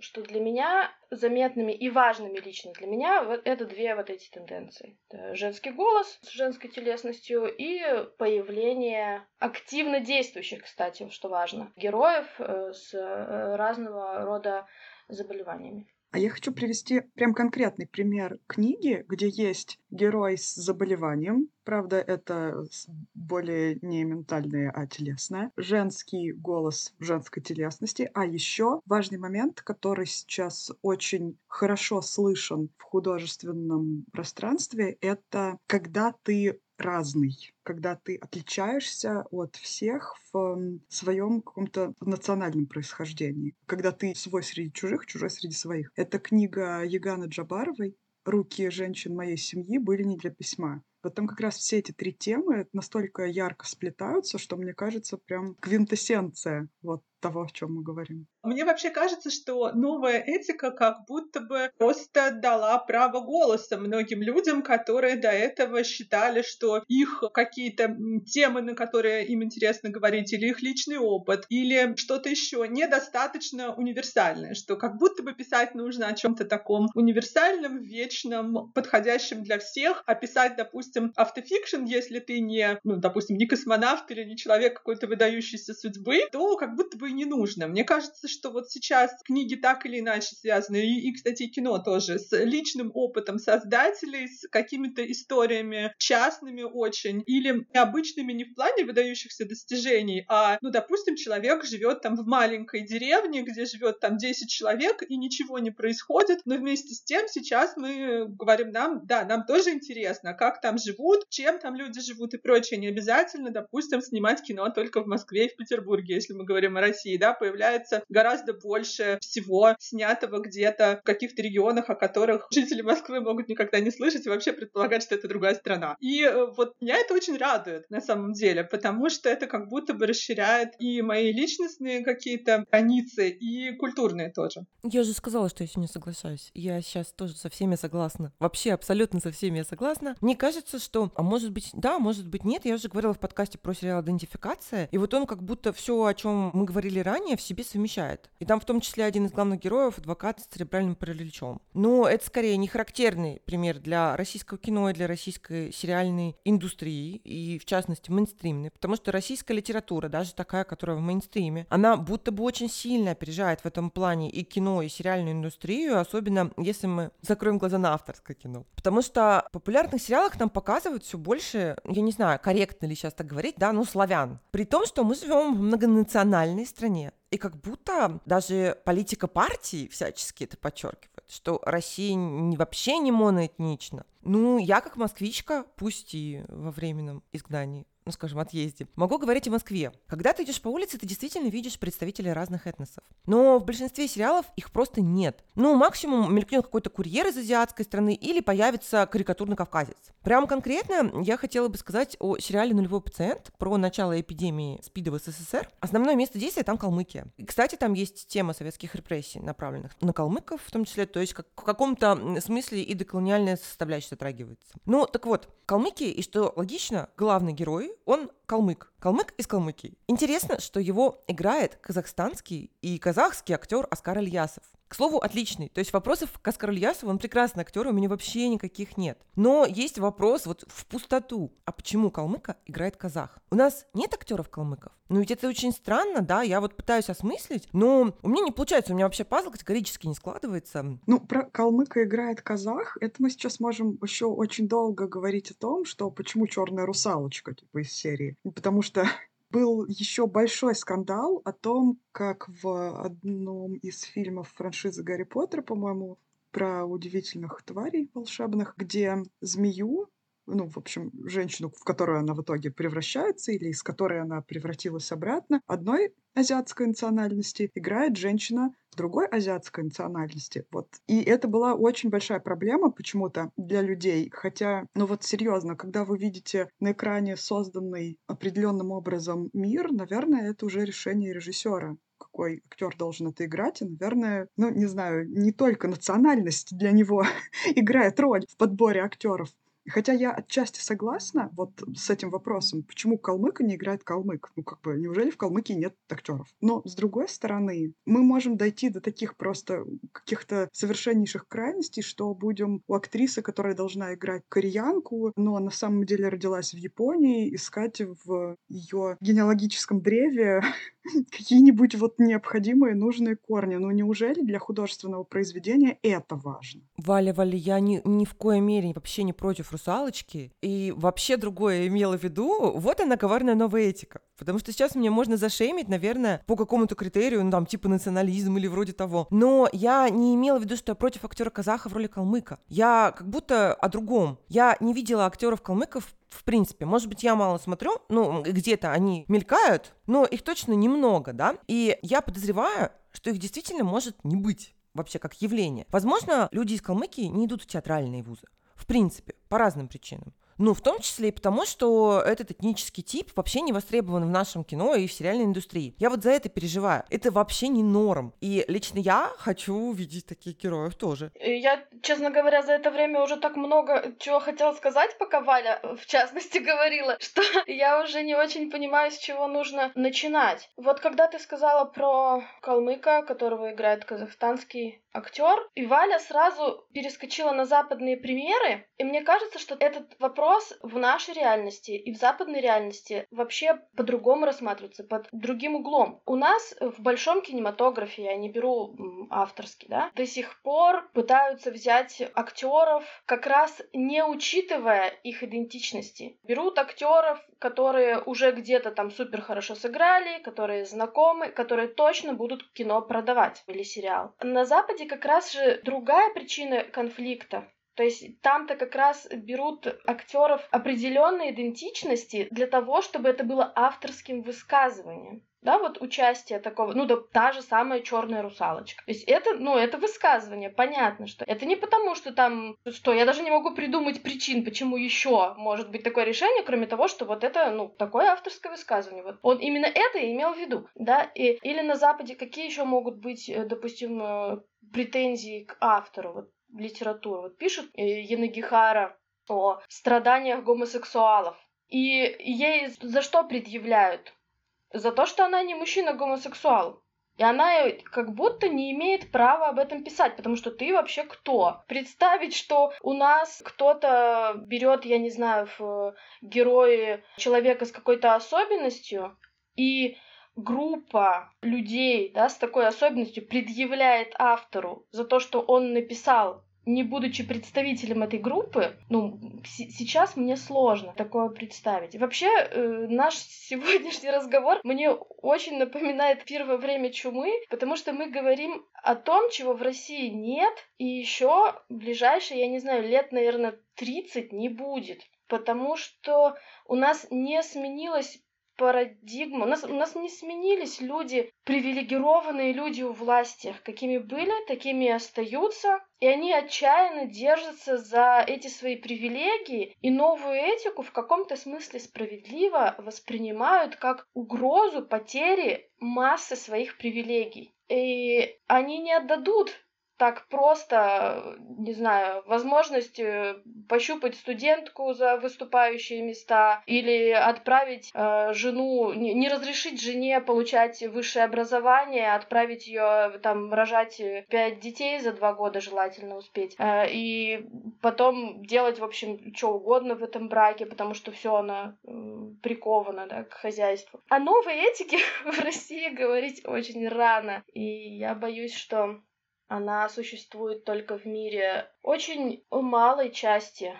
что для меня заметными и важными лично для меня вот это две вот эти тенденции. Это женский голос с женской телесностью и появление активно действующих, кстати, что важно, героев э, с э, разного рода заболеваниями. А я хочу привести прям конкретный пример книги, где есть герой с заболеванием, правда, это более не ментальное, а телесное, женский голос женской телесности, а еще важный момент, который сейчас очень хорошо слышен в художественном пространстве, это когда ты разный, когда ты отличаешься от всех в своем каком-то национальном происхождении, когда ты свой среди чужих, чужой среди своих. Это книга Яганы Джабаровой «Руки женщин моей семьи были не для письма». Вот там как раз все эти три темы настолько ярко сплетаются, что мне кажется прям квинтэссенция вот того, о чем мы говорим. Мне вообще кажется, что новая этика как будто бы просто дала право голоса многим людям, которые до этого считали, что их какие-то темы, на которые им интересно говорить, или их личный опыт, или что-то еще недостаточно универсальное, что как будто бы писать нужно о чем-то таком универсальном, вечном, подходящем для всех, а писать, допустим, автофикшн, если ты не, ну, допустим, не космонавт или не человек какой-то выдающейся судьбы, то как будто бы не нужно. Мне кажется, что вот сейчас книги так или иначе связаны, и, и кстати, кино тоже, с личным опытом создателей, с какими-то историями частными очень, или необычными не в плане выдающихся достижений, а, ну, допустим, человек живет там в маленькой деревне, где живет там 10 человек, и ничего не происходит, но вместе с тем сейчас мы говорим нам, да, нам тоже интересно, как там живут, чем там люди живут и прочее. Не обязательно, допустим, снимать кино только в Москве и в Петербурге, если мы говорим о России да, появляется гораздо больше всего снятого где-то в каких-то регионах, о которых жители Москвы могут никогда не слышать и вообще предполагать, что это другая страна. И э, вот меня это очень радует на самом деле, потому что это как будто бы расширяет и мои личностные какие-то границы, и культурные тоже. Я же сказала, что я сегодня соглашаюсь. Я сейчас тоже со всеми согласна. Вообще абсолютно со всеми я согласна. Мне кажется, что, а может быть, да, может быть, нет. Я уже говорила в подкасте про сериал «Идентификация», и вот он как будто все, о чем мы говорили ранее, в себе совмещает. И там в том числе один из главных героев — адвокат с церебральным параличом. Но это скорее не характерный пример для российского кино и для российской сериальной индустрии, и в частности мейнстримной, потому что российская литература, даже такая, которая в мейнстриме, она будто бы очень сильно опережает в этом плане и кино, и сериальную индустрию, особенно если мы закроем глаза на авторское кино. Потому что в популярных сериалах нам показывают все больше, я не знаю, корректно ли сейчас так говорить, да, ну, славян. При том, что мы живем в многонациональной стране. И как будто даже политика партии всячески это подчеркивает, что Россия не, вообще не моноэтнична. Ну, я как москвичка, пусть и во временном изгнании, ну, скажем, отъезде. Могу говорить о Москве. Когда ты идешь по улице, ты действительно видишь представителей разных этносов. Но в большинстве сериалов их просто нет. Ну, максимум мелькнет какой-то курьер из азиатской страны или появится карикатурный кавказец. Прям конкретно я хотела бы сказать о сериале «Нулевой пациент» про начало эпидемии СПИДа в СССР. Основное место действия там Калмыкия. И, кстати, там есть тема советских репрессий, направленных на калмыков в том числе, то есть как, в каком-то смысле и деколониальная составляющая затрагивается. Ну, так вот, Калмыкия, и что логично, главный герой, он калмык. Калмык из Калмыкии. Интересно, что его играет казахстанский и казахский актер Оскар Ильясов. К слову, отличный. То есть вопросов к Оскару Ильясову, он прекрасный актер, у меня вообще никаких нет. Но есть вопрос вот в пустоту. А почему калмыка играет казах? У нас нет актеров калмыков? Ну ведь это очень странно, да, я вот пытаюсь осмыслить, но у меня не получается, у меня вообще пазл категорически не складывается. Ну, про калмыка играет казах, это мы сейчас можем еще очень долго говорить о том, что почему черная русалочка, типа, из серии. Потому что был еще большой скандал о том, как в одном из фильмов франшизы Гарри Поттера, по-моему, про удивительных тварей волшебных, где змею ну, в общем, женщину, в которую она в итоге превращается или из которой она превратилась обратно, одной азиатской национальности играет женщина другой азиатской национальности. Вот. И это была очень большая проблема почему-то для людей. Хотя, ну вот серьезно, когда вы видите на экране созданный определенным образом мир, наверное, это уже решение режиссера какой актер должен это играть, и, наверное, ну, не знаю, не только национальность для него играет роль в подборе актеров. Хотя я отчасти согласна вот с этим вопросом, почему калмыка не играет калмык? Ну, как бы, неужели в калмыке нет актеров? Но, с другой стороны, мы можем дойти до таких просто каких-то совершеннейших крайностей, что будем у актрисы, которая должна играть кореянку, но на самом деле родилась в Японии, искать в ее генеалогическом древе какие-нибудь вот необходимые, нужные корни. Ну, неужели для художественного произведения это важно? Валя, Валя, я ни, ни в коей мере вообще не против русалочки. И вообще другое имела в виду. Вот она, коварная новая этика. Потому что сейчас мне можно зашеймить, наверное, по какому-то критерию, ну там, типа национализм или вроде того. Но я не имела в виду, что я против актера казаха в роли калмыка. Я как будто о другом. Я не видела актеров калмыков в принципе. Может быть, я мало смотрю, ну, где-то они мелькают, но их точно немного, да. И я подозреваю, что их действительно может не быть вообще как явление. Возможно, люди из Калмыкии не идут в театральные вузы. В принципе, по разным причинам. Ну, в том числе и потому, что этот этнический тип вообще не востребован в нашем кино и в сериальной индустрии. Я вот за это переживаю. Это вообще не норм. И лично я хочу видеть таких героев тоже. Я, честно говоря, за это время уже так много чего хотела сказать, пока Валя, в частности, говорила, что я уже не очень понимаю, с чего нужно начинать. Вот когда ты сказала про калмыка, которого играет казахстанский актер, и Валя сразу перескочила на западные примеры, и мне кажется, что этот вопрос в нашей реальности и в западной реальности вообще по-другому рассматривается, под другим углом. У нас в большом кинематографе, я не беру авторский, да, до сих пор пытаются взять актеров, как раз не учитывая их идентичности. Берут актеров, которые уже где-то там супер хорошо сыграли, которые знакомы, которые точно будут кино продавать или сериал. На Западе кстати, как раз же другая причина конфликта. То есть там-то как раз берут актеров определенной идентичности для того, чтобы это было авторским высказыванием. Да, вот участие такого, ну да, та же самая черная русалочка. То есть это, ну, это высказывание, понятно, что это не потому, что там, что я даже не могу придумать причин, почему еще может быть такое решение, кроме того, что вот это, ну, такое авторское высказывание. Вот он именно это и имел в виду, да, и, или на Западе какие еще могут быть, э, допустим, э, претензии к автору, вот литературы. Вот пишет э, Янагихара о страданиях гомосексуалов. И ей за что предъявляют? За то, что она не мужчина-гомосексуал. И она как будто не имеет права об этом писать, потому что ты вообще кто? Представить, что у нас кто-то берет, я не знаю, в герои человека с какой-то особенностью, и группа людей да, с такой особенностью предъявляет автору за то, что он написал не будучи представителем этой группы, ну, сейчас мне сложно такое представить. Вообще, э, наш сегодняшний разговор мне очень напоминает первое время чумы, потому что мы говорим о том, чего в России нет, и еще ближайшие, я не знаю, лет, наверное, 30 не будет. Потому что у нас не сменилось парадигма. У нас, у нас не сменились люди, привилегированные люди у власти. Какими были, такими и остаются. И они отчаянно держатся за эти свои привилегии и новую этику в каком-то смысле справедливо воспринимают как угрозу потери массы своих привилегий. И они не отдадут так просто, не знаю, возможность э, пощупать студентку за выступающие места или отправить э, жену, не, не разрешить жене получать высшее образование, отправить ее там рожать пять детей за два года желательно успеть э, и потом делать в общем что угодно в этом браке, потому что все она э, прикована да, к хозяйству. О новой этике в России говорить очень рано, и я боюсь, что она существует только в мире очень малой части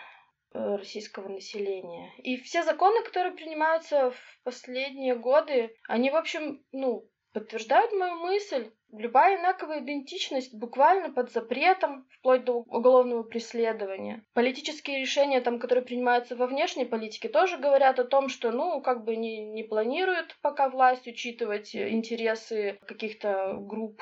э, российского населения. И все законы, которые принимаются в последние годы, они, в общем, ну, подтверждают мою мысль. Любая инаковая идентичность буквально под запретом, вплоть до уголовного преследования. Политические решения, там, которые принимаются во внешней политике, тоже говорят о том, что, ну, как бы не, не планируют пока власть учитывать интересы каких-то групп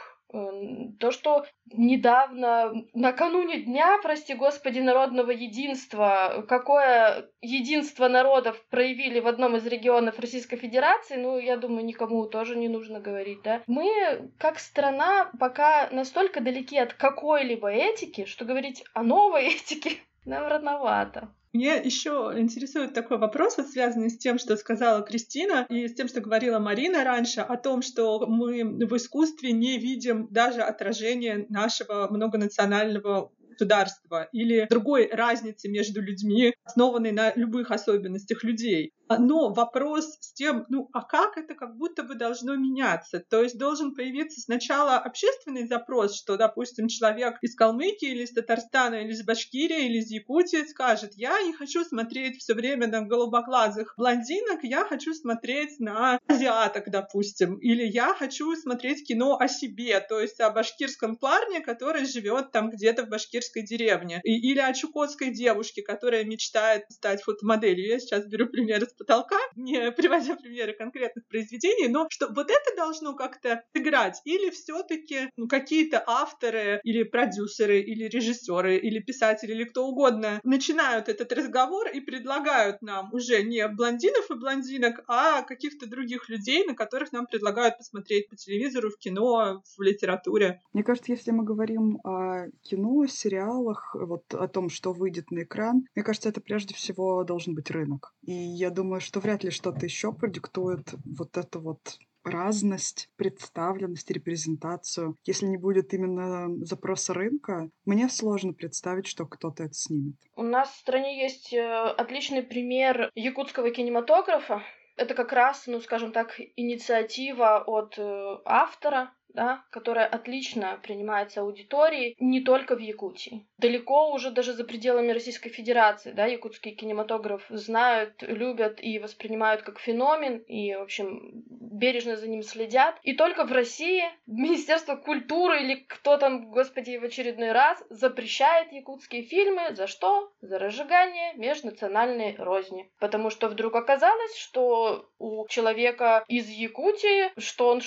то, что недавно, накануне дня, прости господи, народного единства, какое единство народов проявили в одном из регионов Российской Федерации, ну, я думаю, никому тоже не нужно говорить, да. Мы, как страна, пока настолько далеки от какой-либо этики, что говорить о новой этике нам рановато. Мне еще интересует такой вопрос, вот связанный с тем, что сказала Кристина, и с тем, что говорила Марина раньше, о том, что мы в искусстве не видим даже отражения нашего многонационального государства или другой разницы между людьми, основанной на любых особенностях людей. А, но вопрос с тем, ну а как это как будто бы должно меняться? То есть должен появиться сначала общественный запрос, что, допустим, человек из Калмыкии или из Татарстана, или из Башкирии, или из Якутии скажет, я не хочу смотреть все время на голубоглазых блондинок, я хочу смотреть на азиаток, допустим, или я хочу смотреть кино о себе, то есть о башкирском парне, который живет там где-то в башкирской деревне, и, или о чукотской девушке, которая мечтает стать фотомоделью. Я сейчас беру пример из потолка, не приводя примеры конкретных произведений, но что вот это должно как-то играть. Или все-таки ну, какие-то авторы или продюсеры или режиссеры или писатели или кто угодно начинают этот разговор и предлагают нам уже не блондинов и блондинок, а каких-то других людей, на которых нам предлагают посмотреть по телевизору, в кино, в литературе. Мне кажется, если мы говорим о кино, сериалах, вот о том, что выйдет на экран, мне кажется, это прежде всего должен быть рынок. И я думаю, думаю, что вряд ли что-то еще продиктует вот эту вот разность, представленность, репрезентацию. Если не будет именно запроса рынка, мне сложно представить, что кто-то это снимет. У нас в стране есть э, отличный пример якутского кинематографа. Это как раз, ну, скажем так, инициатива от э, автора, да, которая отлично принимается аудиторией не только в Якутии. Далеко уже даже за пределами Российской Федерации, да, якутский кинематограф знают, любят и воспринимают как феномен, и, в общем, бережно за ним следят. И только в России Министерство культуры или кто там, господи, в очередной раз запрещает якутские фильмы. За что? За разжигание межнациональной розни. Потому что вдруг оказалось, что у человека из Якутии, что он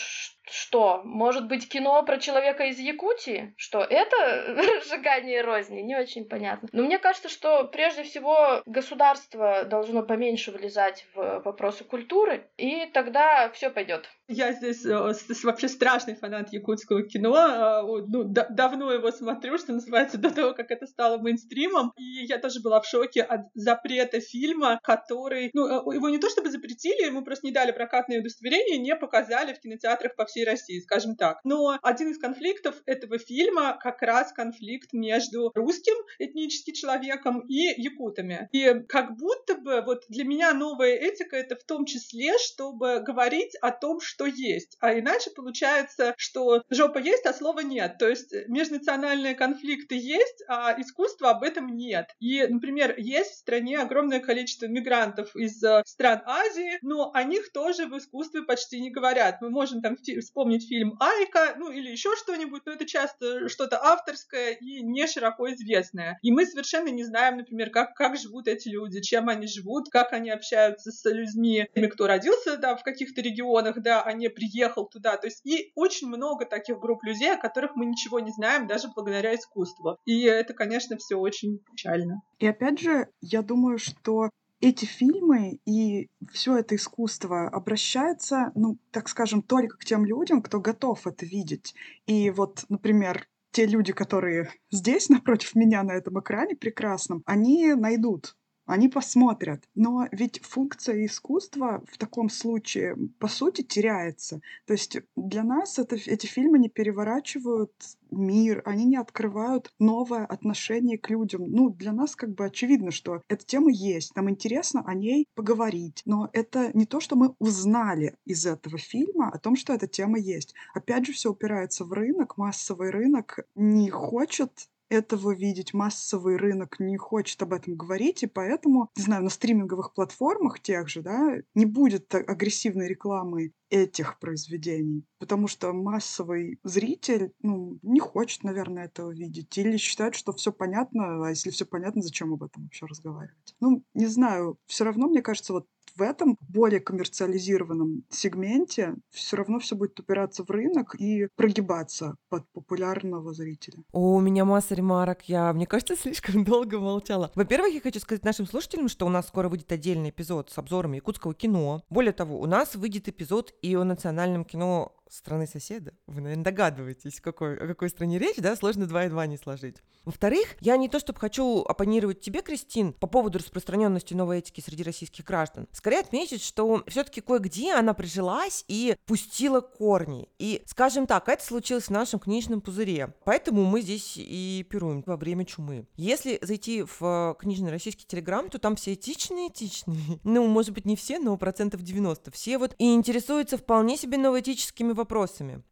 что? Может быть, кино про человека из Якутии? Что это сжигание розни? Не очень понятно. Но мне кажется, что прежде всего государство должно поменьше влезать в вопросы культуры, и тогда все пойдет. Я здесь э, вообще страшный фанат якутского кино. Э, ну, да, давно его смотрю, что называется, до того, как это стало мейнстримом. И я тоже была в шоке от запрета фильма, который... Ну, э, его не то чтобы запретили, ему просто не дали прокатное удостоверение, не показали в кинотеатрах по всей России, скажем так. Но один из конфликтов этого фильма как раз конфликт между русским этническим человеком и якутами. И как будто бы вот для меня новая этика — это в том числе, чтобы говорить о том, что что есть. А иначе получается, что жопа есть, а слова нет. То есть межнациональные конфликты есть, а искусства об этом нет. И, например, есть в стране огромное количество мигрантов из э, стран Азии, но о них тоже в искусстве почти не говорят. Мы можем там вспомнить фильм Айка, ну или еще что-нибудь, но это часто что-то авторское и не широко известное. И мы совершенно не знаем, например, как, как живут эти люди, чем они живут, как они общаются с людьми, кто родился да, в каких-то регионах, да, а не приехал туда. То есть и очень много таких групп людей, о которых мы ничего не знаем, даже благодаря искусству. И это, конечно, все очень печально. И опять же, я думаю, что эти фильмы и все это искусство обращается, ну, так скажем, только к тем людям, кто готов это видеть. И вот, например, те люди, которые здесь напротив меня на этом экране прекрасном, они найдут они посмотрят. Но ведь функция искусства в таком случае, по сути, теряется. То есть для нас это, эти фильмы не переворачивают мир, они не открывают новое отношение к людям. Ну, для нас как бы очевидно, что эта тема есть, нам интересно о ней поговорить. Но это не то, что мы узнали из этого фильма о том, что эта тема есть. Опять же, все упирается в рынок, массовый рынок не хочет этого видеть, массовый рынок не хочет об этом говорить, и поэтому, не знаю, на стриминговых платформах тех же, да, не будет агрессивной рекламы этих произведений, потому что массовый зритель, ну, не хочет, наверное, этого видеть, или считает, что все понятно, а если все понятно, зачем об этом вообще разговаривать? Ну, не знаю, все равно, мне кажется, вот в этом более коммерциализированном сегменте все равно все будет упираться в рынок и прогибаться под популярного зрителя. у меня масса ремарок. Я, мне кажется, слишком долго молчала. Во-первых, я хочу сказать нашим слушателям, что у нас скоро выйдет отдельный эпизод с обзором якутского кино. Более того, у нас выйдет эпизод и о национальном кино страны соседа. Вы, наверное, догадываетесь, какой, о какой стране речь, да? Сложно два и два не сложить. Во-вторых, я не то чтобы хочу оппонировать тебе, Кристин, по поводу распространенности новой этики среди российских граждан. Скорее отметить, что все-таки кое-где она прижилась и пустила корни. И, скажем так, это случилось в нашем книжном пузыре. Поэтому мы здесь и пируем во время чумы. Если зайти в книжный российский телеграм, то там все этичные-этичные. Ну, может быть, не все, но процентов 90. Все вот и интересуются вполне себе новоэтическими вопросами.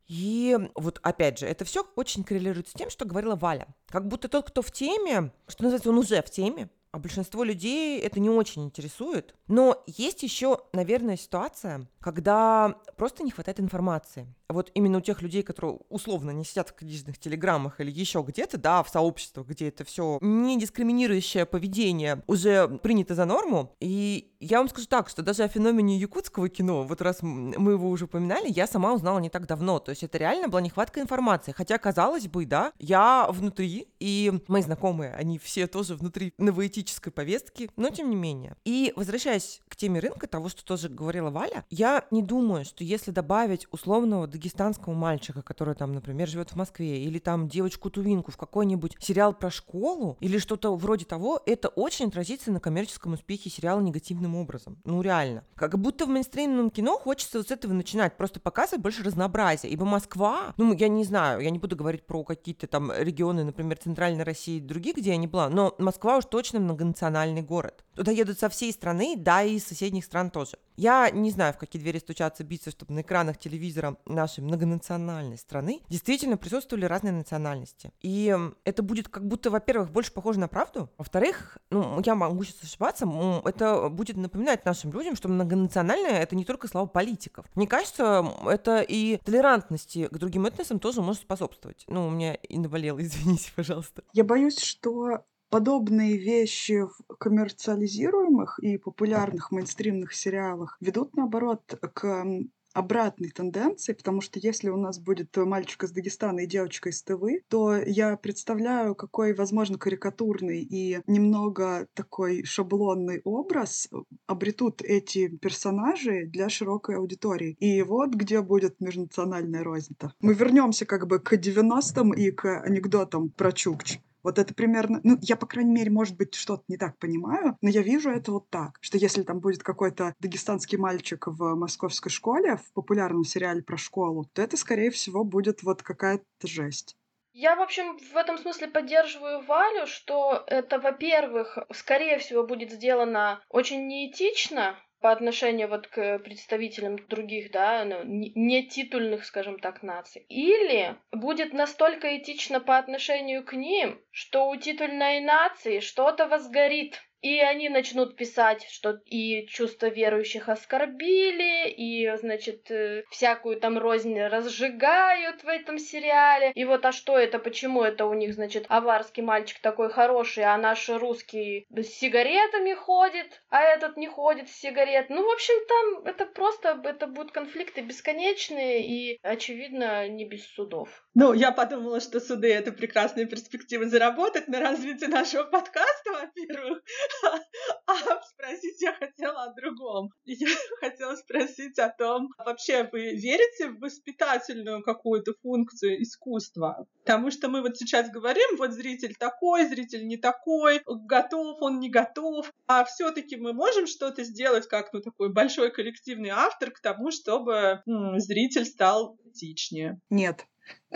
И вот опять же, это все очень коррелирует с тем, что говорила Валя. Как будто тот, кто в теме, что называется, он уже в теме, а большинство людей это не очень интересует. Но есть еще, наверное, ситуация, когда просто не хватает информации вот именно у тех людей, которые условно не сидят в книжных телеграммах или еще где-то, да, в сообществах, где это все не дискриминирующее поведение уже принято за норму. И я вам скажу так, что даже о феномене якутского кино, вот раз мы его уже упоминали, я сама узнала не так давно. То есть это реально была нехватка информации. Хотя, казалось бы, да, я внутри, и мои знакомые, они все тоже внутри новоэтической повестки, но тем не менее. И возвращаясь к теме рынка, того, что тоже говорила Валя, я не думаю, что если добавить условного дагестанского мальчика, который там, например, живет в Москве, или там девочку-тувинку в какой-нибудь сериал про школу, или что-то вроде того, это очень отразится на коммерческом успехе сериала негативным образом. Ну, реально. Как будто в мейнстримном кино хочется вот с этого начинать, просто показывать больше разнообразия. Ибо Москва, ну, я не знаю, я не буду говорить про какие-то там регионы, например, Центральной России и других, где я не была, но Москва уж точно многонациональный город. Туда едут со всей страны, да, и из соседних стран тоже. Я не знаю, в какие двери стучаться, биться, чтобы на экранах телевизора нашей многонациональной страны действительно присутствовали разные национальности. И это будет как будто, во-первых, больше похоже на правду, во-вторых, ну, я могу сейчас ошибаться, это будет напоминать нашим людям, что многонациональное — это не только слова политиков. Мне кажется, это и толерантности к другим этносам тоже может способствовать. Ну, у меня и наболело, извините, пожалуйста. Я боюсь, что подобные вещи в коммерциализируемых и популярных мейнстримных сериалах ведут, наоборот, к обратной тенденции, потому что если у нас будет мальчик из Дагестана и девочка из Тывы, то я представляю, какой, возможно, карикатурный и немного такой шаблонный образ обретут эти персонажи для широкой аудитории. И вот где будет межнациональная рознь-то. Мы вернемся как бы к 90-м и к анекдотам про Чукч. Вот это примерно, ну, я, по крайней мере, может быть, что-то не так понимаю, но я вижу это вот так, что если там будет какой-то дагестанский мальчик в московской школе, в популярном сериале про школу, то это, скорее всего, будет вот какая-то жесть. Я, в общем, в этом смысле поддерживаю Валю, что это, во-первых, скорее всего, будет сделано очень неэтично, по отношению вот к представителям других, да, ну, не титульных, скажем так, наций. Или будет настолько этично по отношению к ним, что у титульной нации что-то возгорит и они начнут писать, что и чувства верующих оскорбили, и, значит, э, всякую там рознь разжигают в этом сериале. И вот, а что это, почему это у них, значит, аварский мальчик такой хороший, а наш русский с сигаретами ходит, а этот не ходит с сигарет. Ну, в общем, там это просто, это будут конфликты бесконечные и, очевидно, не без судов. Ну, я подумала, что суды — это прекрасная перспектива заработать на развитие нашего подкаста, во-первых. А спросить я хотела о другом. Я хотела спросить о том, вообще вы верите в воспитательную какую-то функцию искусства? Потому что мы вот сейчас говорим, вот зритель такой, зритель не такой, готов он, не готов. А все таки мы можем что-то сделать, как ну, такой большой коллективный автор, к тому, чтобы м, зритель стал этичнее? Нет.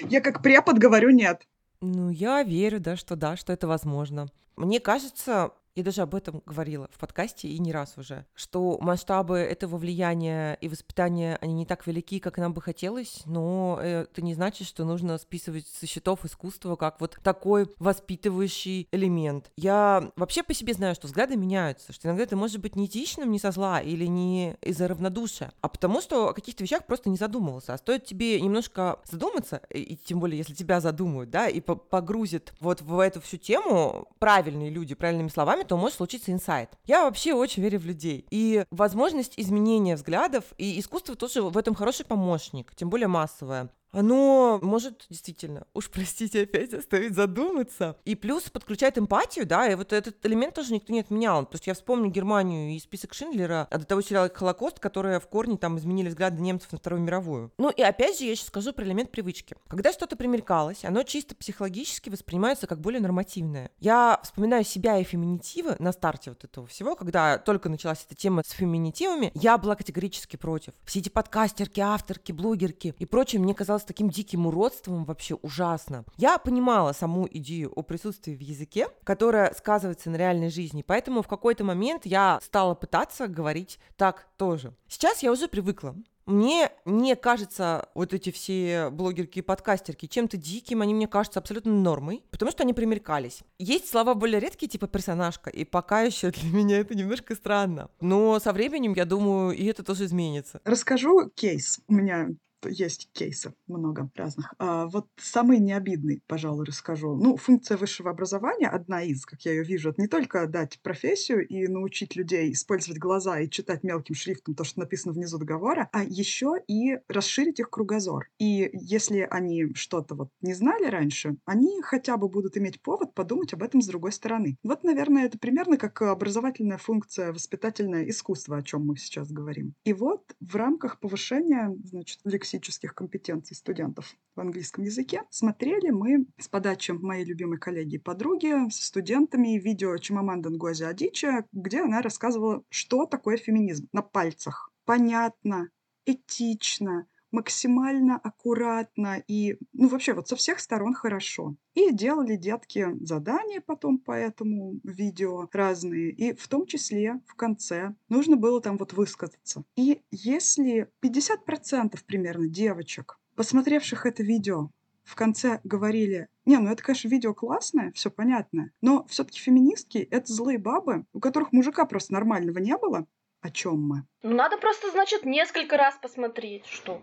Я как препод говорю нет. Ну, я верю, да, что да, что это возможно. Мне кажется, я даже об этом говорила в подкасте и не раз уже, что масштабы этого влияния и воспитания, они не так велики, как нам бы хотелось, но это не значит, что нужно списывать со счетов искусства как вот такой воспитывающий элемент. Я вообще по себе знаю, что взгляды меняются, что иногда это может быть не этичным, не со зла или не из-за равнодушия, а потому что о каких-то вещах просто не задумывался. А стоит тебе немножко задуматься, и тем более, если тебя задумают, да, и погрузят вот в эту всю тему правильные люди, правильными словами, то может случиться инсайт. Я вообще очень верю в людей. И возможность изменения взглядов, и искусство тоже в этом хороший помощник, тем более массовое. Оно может действительно, уж простите, опять заставить задуматься. И плюс подключает эмпатию, да, и вот этот элемент тоже никто не отменял. То есть я вспомню Германию и список Шиндлера, а до того сериала «Холокост», которые в корне там изменили взгляды немцев на Вторую мировую. Ну и опять же я сейчас скажу про элемент привычки. Когда что-то примелькалось, оно чисто психологически воспринимается как более нормативное. Я вспоминаю себя и феминитивы на старте вот этого всего, когда только началась эта тема с феминитивами, я была категорически против. Все эти подкастерки, авторки, блогерки и прочее мне казалось таким диким уродством вообще ужасно. Я понимала саму идею о присутствии в языке, которая сказывается на реальной жизни, поэтому в какой-то момент я стала пытаться говорить так тоже. Сейчас я уже привыкла. Мне не кажется вот эти все блогерки и подкастерки чем-то диким, они мне кажутся абсолютно нормой, потому что они примелькались. Есть слова более редкие, типа персонажка, и пока еще для меня это немножко странно. Но со временем, я думаю, и это тоже изменится. Расскажу кейс. У меня есть кейсы много разных. А вот самый необидный, пожалуй, расскажу. Ну, функция высшего образования, одна из, как я ее вижу, это не только дать профессию и научить людей использовать глаза и читать мелким шрифтом то, что написано внизу договора, а еще и расширить их кругозор. И если они что-то вот не знали раньше, они хотя бы будут иметь повод подумать об этом с другой стороны. Вот, наверное, это примерно как образовательная функция, воспитательное искусство, о чем мы сейчас говорим. И вот в рамках повышения, значит, лексикона лексических компетенций студентов в английском языке, смотрели мы с подачи моей любимой коллеги и подруги с студентами видео Чимаманды Ngozi Адичи, где она рассказывала, что такое феминизм. На пальцах. Понятно, этично, максимально аккуратно и, ну, вообще вот со всех сторон хорошо. И делали детки задания потом по этому видео разные, и в том числе в конце нужно было там вот высказаться. И если 50% примерно девочек, посмотревших это видео, в конце говорили, не, ну это, конечно, видео классное, все понятно, но все-таки феминистки — это злые бабы, у которых мужика просто нормального не было. О чем мы? Ну, надо просто, значит, несколько раз посмотреть, что.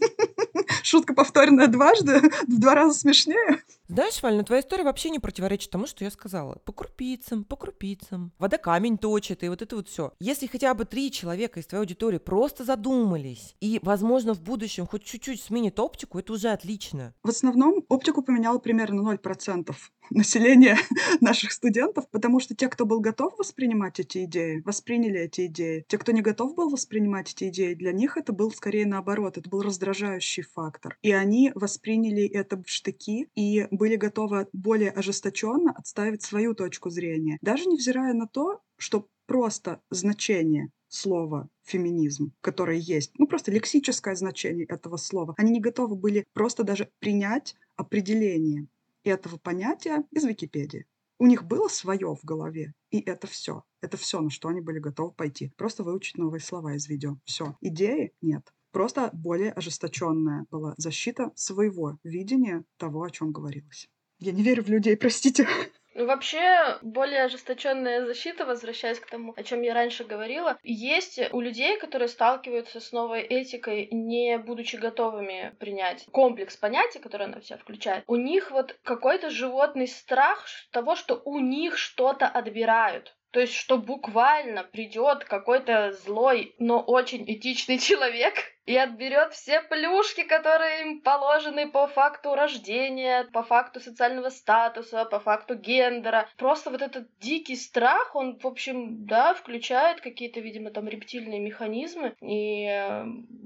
Шутка, повторенная дважды, в два раза смешнее. Знаешь, Валь, ну твоя история вообще не противоречит тому, что я сказала. По крупицам, по крупицам. Вода камень точит, и вот это вот все. Если хотя бы три человека из твоей аудитории просто задумались, и, возможно, в будущем хоть чуть-чуть сменит оптику, это уже отлично. В основном оптику поменяло примерно 0% населения наших студентов, потому что те, кто был готов воспринимать эти идеи, восприняли эти идеи. Те, кто не готов был воспринимать эти идеи, для них это был скорее наоборот, это был раздражающий фактор. И они восприняли это в штыки и были готовы более ожесточенно отставить свою точку зрения, даже невзирая на то, что просто значение слова феминизм, которое есть, ну просто лексическое значение этого слова, они не готовы были просто даже принять определение этого понятия из Википедии. У них было свое в голове, и это все. Это все, на что они были готовы пойти. Просто выучить новые слова из видео. Все. Идеи нет. Просто более ожесточенная была защита своего видения того, о чем говорилось. Я не верю в людей, простите. Ну, вообще, более ожесточенная защита, возвращаясь к тому, о чем я раньше говорила, есть у людей, которые сталкиваются с новой этикой, не будучи готовыми принять комплекс понятий, который она вся включает. У них вот какой-то животный страх того, что у них что-то отбирают. То есть, что буквально придет какой-то злой, но очень этичный человек и отберет все плюшки, которые им положены по факту рождения, по факту социального статуса, по факту гендера. Просто вот этот дикий страх, он, в общем, да, включает какие-то, видимо, там рептильные механизмы, и э,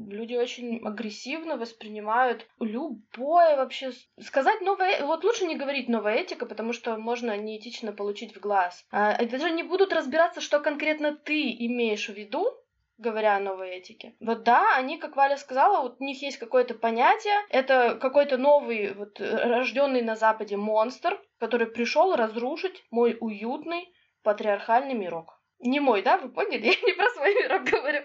люди очень агрессивно воспринимают любое вообще... Сказать новое... Вот лучше не говорить новая этика, потому что можно неэтично получить в глаз. А, даже не будут разбираться, что конкретно ты имеешь в виду, говоря о новой этике. Вот да, они, как Валя сказала, вот у них есть какое-то понятие, это какой-то новый, вот рожденный на Западе монстр, который пришел разрушить мой уютный патриархальный мирок. Не мой, да, вы поняли? Я не про свой мирок говорю.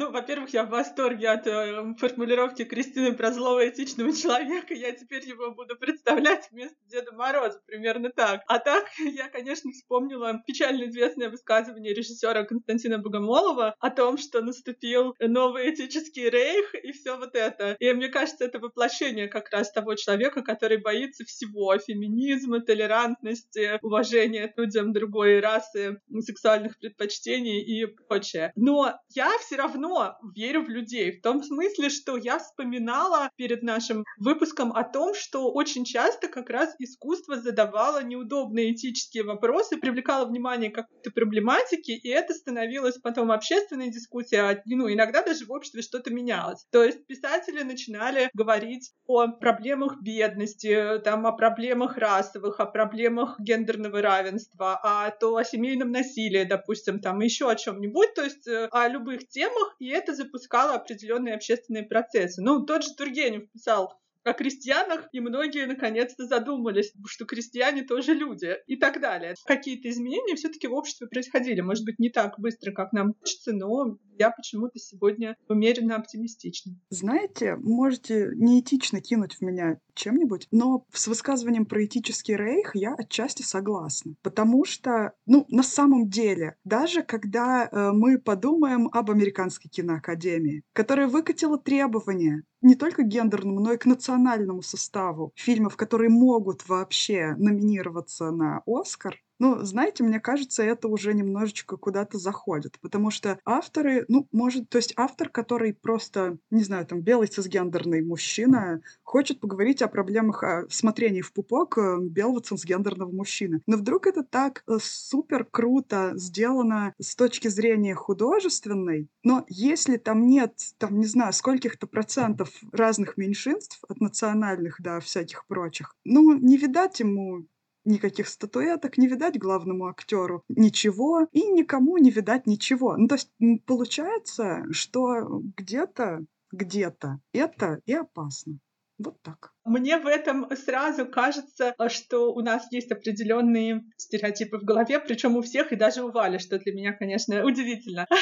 Ну, во-первых, я в восторге от э, формулировки Кристины про злого этичного человека. Я теперь его буду представлять вместо Деда Мороза, примерно так. А так, я, конечно, вспомнила печально известное высказывание режиссера Константина Богомолова о том, что наступил новый этический рейх и все вот это. И мне кажется, это воплощение как раз того человека, который боится всего феминизма, толерантности, уважения людям другой расы, сексуальных предпочтений и прочее. Но я все равно равно верю в людей. В том смысле, что я вспоминала перед нашим выпуском о том, что очень часто как раз искусство задавало неудобные этические вопросы, привлекало внимание к какой-то проблематике, и это становилось потом общественной дискуссией, а, ну, иногда даже в обществе что-то менялось. То есть писатели начинали говорить о проблемах бедности, там, о проблемах расовых, о проблемах гендерного равенства, а то о семейном насилии, допустим, там еще о чем-нибудь, то есть э, о любых темах, и это запускало определенные общественные процессы. Ну, тот же Тургенев писал о крестьянах, и многие наконец-то задумались, что крестьяне тоже люди и так далее. Какие-то изменения все-таки в обществе происходили. Может быть, не так быстро, как нам хочется, но я почему-то сегодня умеренно оптимистична. Знаете, можете неэтично кинуть в меня чем-нибудь, но с высказыванием про этический рейх я отчасти согласна. Потому что, ну, на самом деле, даже когда э, мы подумаем об американской киноакадемии, которая выкатила требования не только к гендерному, но и к национальному составу фильмов, которые могут вообще номинироваться на Оскар, ну, знаете, мне кажется, это уже немножечко куда-то заходит, потому что авторы, ну, может, то есть автор, который просто, не знаю, там, белый цисгендерный мужчина, хочет поговорить о проблемах о смотрении в пупок э, белого цисгендерного мужчины. Но вдруг это так э, супер круто сделано с точки зрения художественной, но если там нет, там, не знаю, скольких-то процентов разных меньшинств от национальных до всяких прочих, ну, не видать ему никаких статуэток, не видать главному актеру ничего, и никому не видать ничего. Ну, то есть получается, что где-то, где-то это и опасно. Вот так. Мне в этом сразу кажется, что у нас есть определенные стереотипы в голове, причем у всех и даже у Вали, что для меня, конечно, удивительно.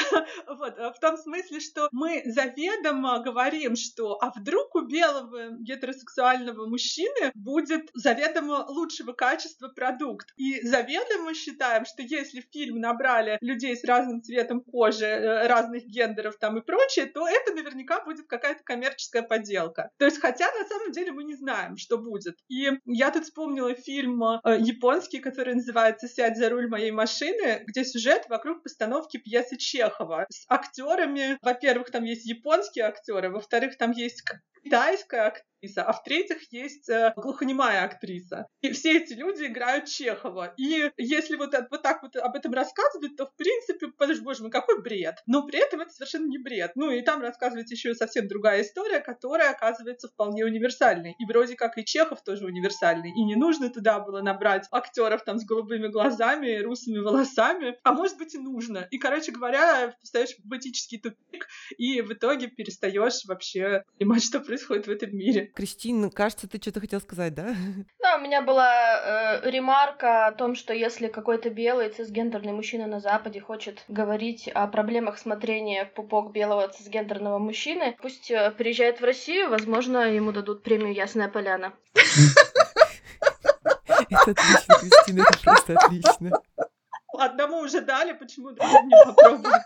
Вот, в том смысле, что мы заведомо говорим, что а вдруг у белого гетеросексуального мужчины будет заведомо лучшего качества продукт. И заведомо считаем, что если в фильм набрали людей с разным цветом кожи, э, разных гендеров там и прочее, то это наверняка будет какая-то коммерческая подделка. То есть, хотя на самом деле мы не знаем, что будет. И я тут вспомнила фильм э, японский, который называется «Сядь за руль моей машины», где сюжет вокруг постановки пьесы Чехова с актерами. Во-первых, там есть японские актеры, во-вторых, там есть китайская актриса, а в-третьих, есть э, глухонемая актриса. И все эти люди играют Чехова. И если вот, вот так вот об этом рассказывать, то, в принципе, подожди, боже мой, какой бред. Но при этом это совершенно не бред. Ну и там рассказывается еще совсем другая история, которая оказывается вполне универсальной. И вроде как и Чехов тоже универсальный. И не нужно туда было набрать актеров там с голубыми глазами, русыми волосами. А может быть и нужно. И, короче говоря, встаешь в этический тупик, и в итоге перестаешь вообще понимать, что происходит в этом мире. Кристина, кажется, ты что-то хотел сказать, да? Да, у меня была э, ремарка о том, что если какой-то белый цисгендерный мужчина на Западе хочет говорить о проблемах смотрения в пупок белого цисгендерного мужчины, пусть э, приезжает в Россию, возможно, ему дадут премию «Ясная поляна». Это отлично, Кристина, это просто отлично. Одному уже дали, почему другому не попробовать?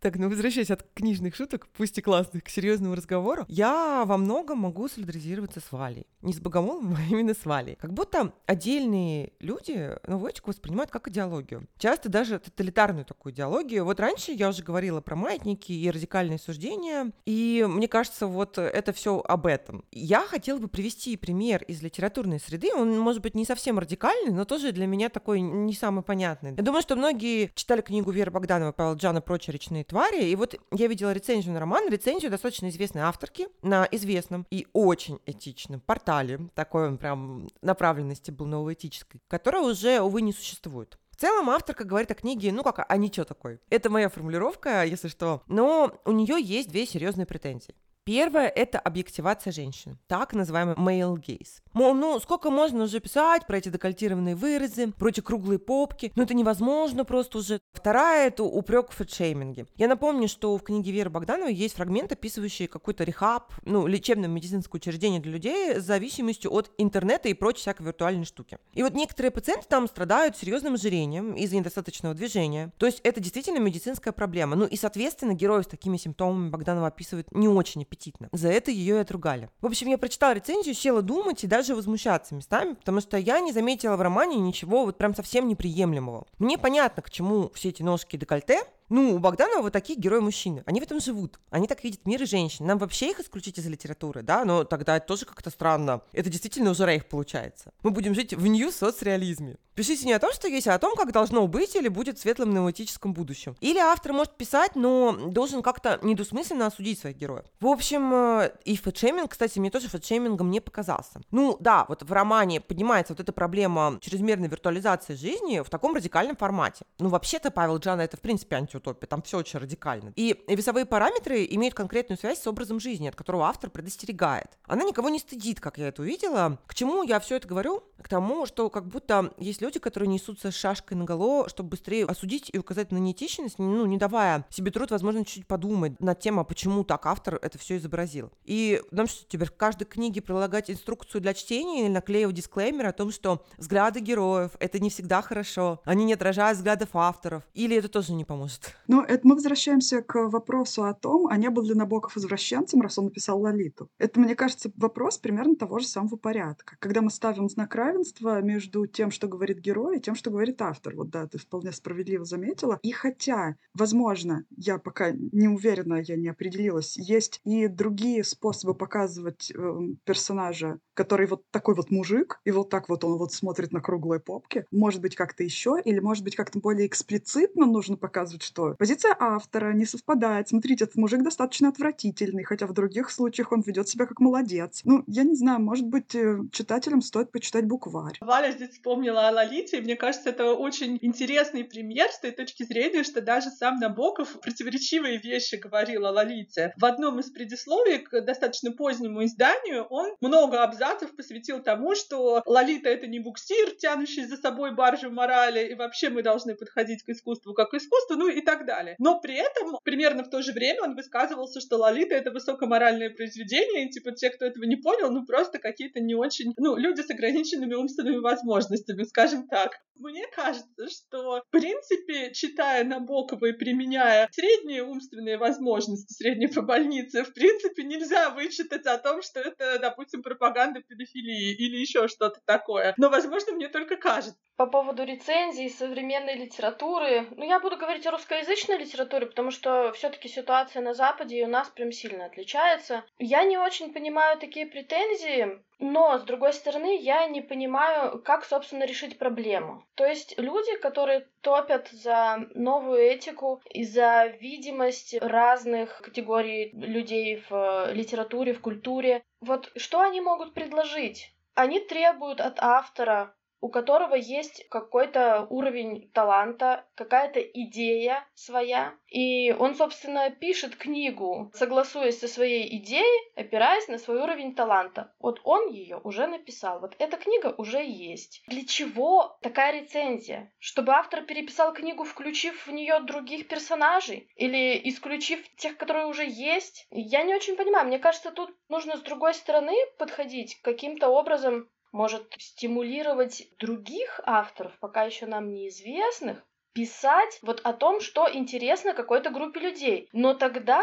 Так, ну возвращаясь от книжных шуток, пусть и классных, к серьезному разговору, я во многом могу солидаризироваться с Валей. Не с Богомолом, а именно с Валей. Как будто отдельные люди новоечку воспринимают как идеологию. Часто даже тоталитарную такую идеологию. Вот раньше я уже говорила про маятники и радикальные суждения, и мне кажется, вот это все об этом. Я хотела бы привести пример из литературной среды. Он, может быть, не совсем радикальный, но тоже для меня такой не самый понятный. Я думаю, что многие читали книгу Веры Богдановой «Павел Джана. Прочие речные твари». И вот я видела рецензию на роман, рецензию достаточно известной авторки на известном и очень этичном портале, такой он прям направленности был новоэтической, которая уже, увы, не существует. В целом авторка говорит о книге, ну как, а ничего такой. Это моя формулировка, если что. Но у нее есть две серьезные претензии. Первое – это объективация женщин, так называемый male gaze. Мол, ну сколько можно уже писать про эти декольтированные выразы, про эти круглые попки, ну это невозможно просто уже. Вторая – это упрек в фэтшейминге. Я напомню, что в книге Веры Богдановой есть фрагмент, описывающий какой-то рехаб, ну, лечебное медицинское учреждение для людей с зависимостью от интернета и прочей всякой виртуальной штуки. И вот некоторые пациенты там страдают серьезным ожирением из-за недостаточного движения. То есть это действительно медицинская проблема. Ну и, соответственно, героев с такими симптомами Богданова описывает не очень аппетитно. За это ее и отругали. В общем, я прочитала рецензию, села думать и даже возмущаться местами, потому что я не заметила в романе ничего вот прям совсем неприемлемого. Мне понятно, к чему все эти ножки и декольте, Ну, у Богданова вот такие герои-мужчины. Они в этом живут. Они так видят мир и женщин. Нам вообще их исключить из литературы, да? Но тогда это тоже как-то странно. Это действительно уже рейх получается. Мы будем жить в нью-соцреализме. Пишите не о том, что есть, а о том, как должно быть или будет в светлом наутическом будущем. Или автор может писать, но должен как-то недвусмысленно осудить своих героев. В общем, э, и фэтшейминг, кстати, мне тоже фэтшеймингом не показался. Ну да, вот в романе поднимается вот эта проблема чрезмерной виртуализации жизни в таком радикальном формате. Ну вообще-то Павел Джана это в принципе антиутопия, там все очень радикально. И весовые параметры имеют конкретную связь с образом жизни, от которого автор предостерегает. Она никого не стыдит, как я это увидела. К чему я все это говорю? К тому, что как будто есть люди, которые несутся шашкой наголо, чтобы быстрее осудить и указать на неэтичность, ну, не давая себе труд, возможно, чуть-чуть подумать над тем, а почему так автор это все изобразил. И нам что, теперь в каждой книге прилагать инструкцию для чтения или наклеивать дисклеймер о том, что взгляды героев — это не всегда хорошо, они не отражают взглядов авторов, или это тоже не поможет? Ну, это мы возвращаемся к вопросу о том, а не был ли Набоков извращенцем, раз он написал Лолиту. Это, мне кажется, вопрос примерно того же самого порядка. Когда мы ставим знак равенства между тем, что говорит герой, и тем, что говорит автор. Вот да, ты вполне справедливо заметила. И хотя, возможно, я пока не уверена, я не определилась, есть и другие способы показывать э, персонажа, который вот такой вот мужик, и вот так вот он вот смотрит на круглые попки. Может быть, как-то еще, или может быть, как-то более эксплицитно нужно показывать, что позиция автора не совпадает. Смотрите, этот мужик достаточно отвратительный, хотя в других случаях он ведет себя как молодец. Ну, я не знаю, может быть, э, читателям стоит почитать букварь. Валя здесь вспомнила о Лолите, и мне кажется, это очень интересный пример с той точки зрения, что даже сам Набоков противоречивые вещи говорил о Лолите. В одном из предисловий к достаточно позднему изданию он много абзацев посвятил тому, что Лолита — это не буксир, тянущий за собой баржу морали, и вообще мы должны подходить к искусству как к искусству, ну и так далее. Но при этом примерно в то же время он высказывался, что Лолита — это высокоморальное произведение, и типа те, кто этого не понял, ну просто какие-то не очень, ну, люди с ограниченными умственными возможностями, скажем так. Мне кажется, что, в принципе, читая Набокова и применяя средние умственные возможности, средние по больнице, в принципе, нельзя вычитать о том, что это, допустим, пропаганда педофилии или еще что-то такое. Но, возможно, мне только кажется. По поводу рецензий современной литературы, ну, я буду говорить о русскоязычной литературе, потому что все-таки ситуация на Западе и у нас прям сильно отличается. Я не очень понимаю такие претензии, но, с другой стороны, я не понимаю, как, собственно, решить проблему. То есть люди, которые топят за новую этику и за видимость разных категорий людей в литературе, в культуре, вот что они могут предложить? Они требуют от автора у которого есть какой-то уровень таланта, какая-то идея своя. И он, собственно, пишет книгу, согласуясь со своей идеей, опираясь на свой уровень таланта. Вот он ее уже написал. Вот эта книга уже есть. Для чего такая рецензия? Чтобы автор переписал книгу, включив в нее других персонажей? Или исключив тех, которые уже есть? Я не очень понимаю. Мне кажется, тут нужно с другой стороны подходить каким-то образом может стимулировать других авторов, пока еще нам неизвестных, писать вот о том, что интересно какой-то группе людей. Но тогда,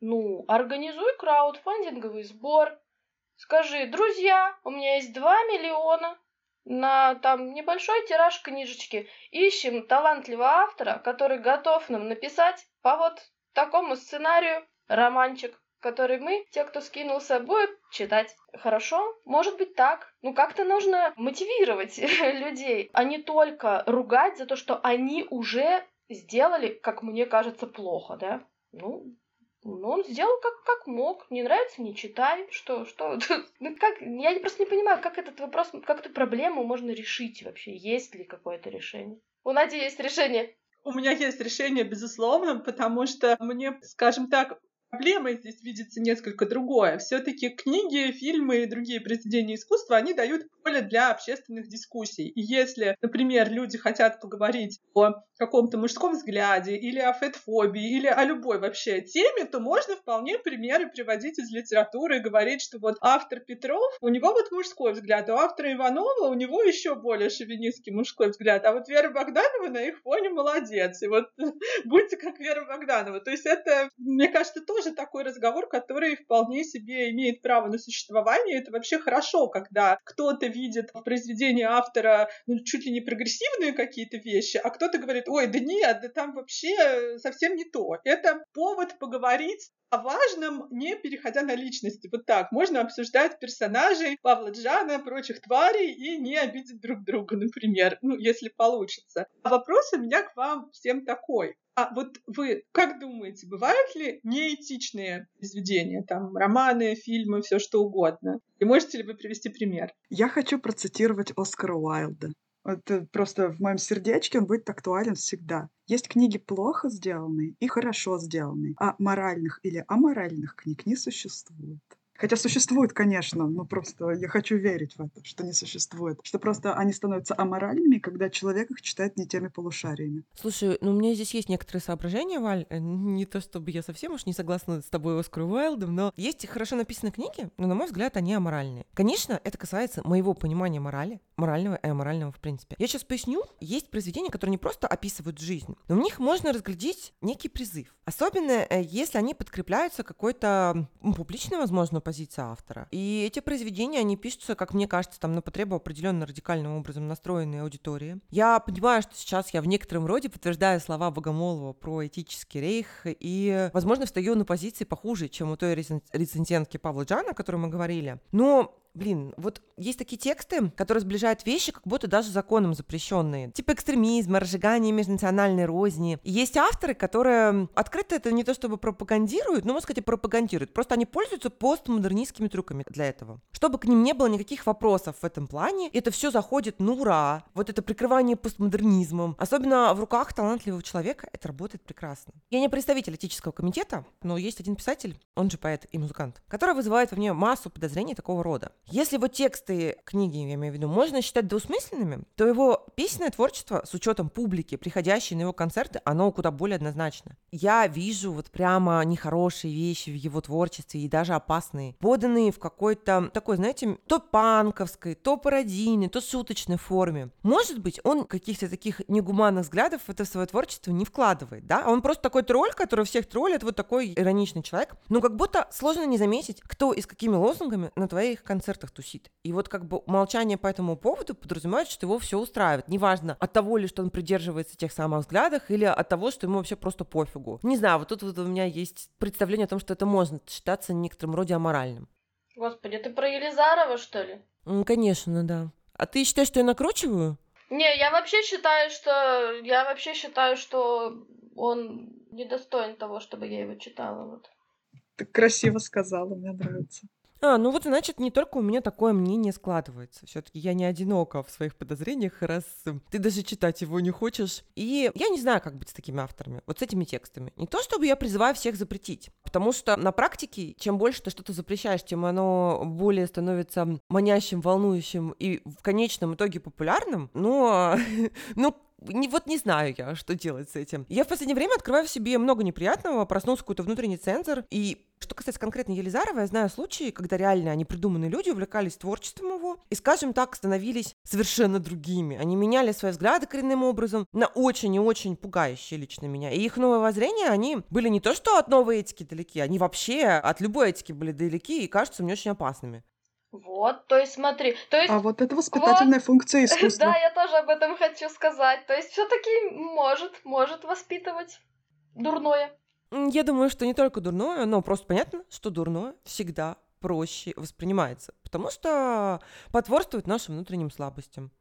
ну, организуй краудфандинговый сбор. Скажи, друзья, у меня есть 2 миллиона на там небольшой тираж книжечки. Ищем талантливого автора, который готов нам написать по вот такому сценарию романчик который мы, те, кто скинулся, будут читать. Хорошо? Может быть так. Ну, как-то нужно мотивировать людей, а не только ругать за то, что они уже сделали, как мне кажется, плохо, да? Ну, ну, он сделал как, как мог. Не нравится, не читай. Что, что? Ну, как? Я просто не понимаю, как этот вопрос, как эту проблему можно решить вообще. Есть ли какое-то решение? У Нади есть решение. У меня есть решение, безусловно, потому что мне, скажем так, Проблемой здесь видится несколько другое. Все-таки книги, фильмы и другие произведения искусства, они дают поле для общественных дискуссий. И если, например, люди хотят поговорить о каком-то мужском взгляде или о фетфобии или о любой вообще теме, то можно вполне примеры приводить из литературы и говорить, что вот автор Петров, у него вот мужской взгляд, у автора Иванова у него еще более шовинистский мужской взгляд, а вот Вера Богданова на их фоне молодец. И вот будьте как к Вере Богданову. То есть это, мне кажется, тоже такой разговор, который вполне себе имеет право на существование. Это вообще хорошо, когда кто-то видит в произведении автора ну, чуть ли не прогрессивные какие-то вещи, а кто-то говорит, ой, да нет, да там вообще совсем не то. Это повод поговорить о важном, не переходя на личности. Вот так. Можно обсуждать персонажей Павла Джана, прочих тварей и не обидеть друг друга, например, ну, если получится. А вопрос у меня к вам всем такой. А вот вы как думаете, бывают ли неэтичные произведения, там, романы, фильмы, все что угодно? И можете ли вы привести пример? Я хочу процитировать Оскара Уайлда. Это просто в моем сердечке он будет актуален всегда. Есть книги плохо сделанные и хорошо сделанные, а моральных или аморальных книг не существует. Хотя существует, конечно, но просто я хочу верить в это, что не существует. Что просто они становятся аморальными, когда человек их читает не теми полушариями. Слушай, ну у меня здесь есть некоторые соображения, Валь. Э, не то чтобы я совсем уж не согласна с тобой, Оскар Уайлдом, но есть хорошо написанные книги, но, на мой взгляд, они аморальные. Конечно, это касается моего понимания морали, морального и аморального в принципе. Я сейчас поясню. Есть произведения, которые не просто описывают жизнь, но в них можно разглядеть некий призыв. Особенно, э, если они подкрепляются какой-то публичной, возможно, позиция автора. И эти произведения, они пишутся, как мне кажется, там на потребу определенно радикальным образом настроенной аудитории. Я понимаю, что сейчас я в некотором роде подтверждаю слова Богомолова про этический рейх и, возможно, встаю на позиции похуже, чем у той рецензентки Павла Джана, о которой мы говорили. Но блин, вот есть такие тексты, которые сближают вещи, как будто даже законом запрещенные. Типа экстремизма, разжигание межнациональной розни. Есть авторы, которые открыто это не то чтобы пропагандируют, но, можно сказать, и пропагандируют. Просто они пользуются постмодернистскими трюками для этого. Чтобы к ним не было никаких вопросов в этом плане, это все заходит ну ура. Вот это прикрывание постмодернизмом. Особенно в руках талантливого человека это работает прекрасно. Я не представитель этического комитета, но есть один писатель, он же поэт и музыкант, который вызывает во мне массу подозрений такого рода. Если вот тексты книги, я имею в виду, можно считать двусмысленными, то его песенное творчество с учетом публики, приходящей на его концерты, оно куда более однозначно. Я вижу вот прямо нехорошие вещи в его творчестве и даже опасные, поданные в какой-то такой, знаете, то панковской, то пародийной, то шуточной форме. Может быть, он каких-то таких негуманных взглядов в это свое творчество не вкладывает, да? Он просто такой тролль, который всех троллит, вот такой ироничный человек. Но как будто сложно не заметить, кто и с какими лозунгами на твоих концертах концертах тусит. И вот как бы молчание по этому поводу подразумевает, что его все устраивает. Неважно от того ли, что он придерживается тех самых взглядов, или от того, что ему вообще просто пофигу. Не знаю, вот тут вот у меня есть представление о том, что это можно считаться некоторым роде аморальным. Господи, ты про Елизарова, что ли? Конечно, да. А ты считаешь, что я накручиваю? Не, я вообще считаю, что я вообще считаю, что он недостоин того, чтобы я его читала. Вот. Ты красиво сказала, мне нравится. А, ну вот значит, не только у меня такое мнение складывается. Все-таки я не одинока в своих подозрениях, раз ты даже читать его не хочешь. И я не знаю, как быть с такими авторами, вот с этими текстами. Не то, чтобы я призываю всех запретить, потому что на практике, чем больше ты что-то запрещаешь, тем оно более становится манящим, волнующим и в конечном итоге популярным. Но, ну, не, вот не знаю я, что делать с этим. Я в последнее время открываю в себе много неприятного, проснулся какой-то внутренний цензор, и что касается конкретно Елизарова, я знаю случаи, когда реально непридуманные люди увлекались творчеством его и, скажем так, становились совершенно другими. Они меняли свои взгляды коренным образом на очень и очень пугающие лично меня. И их новое воззрение, они были не то что от новой этики далеки, они вообще от любой этики были далеки и кажутся мне очень опасными. Вот, то есть смотри, то есть... А вот это воспитательная вот, функция искусства. Да, я тоже об этом хочу сказать. То есть все таки может, может воспитывать дурное. Я думаю, что не только дурное, но просто понятно, что дурное всегда проще воспринимается, потому что потворствует нашим внутренним слабостям.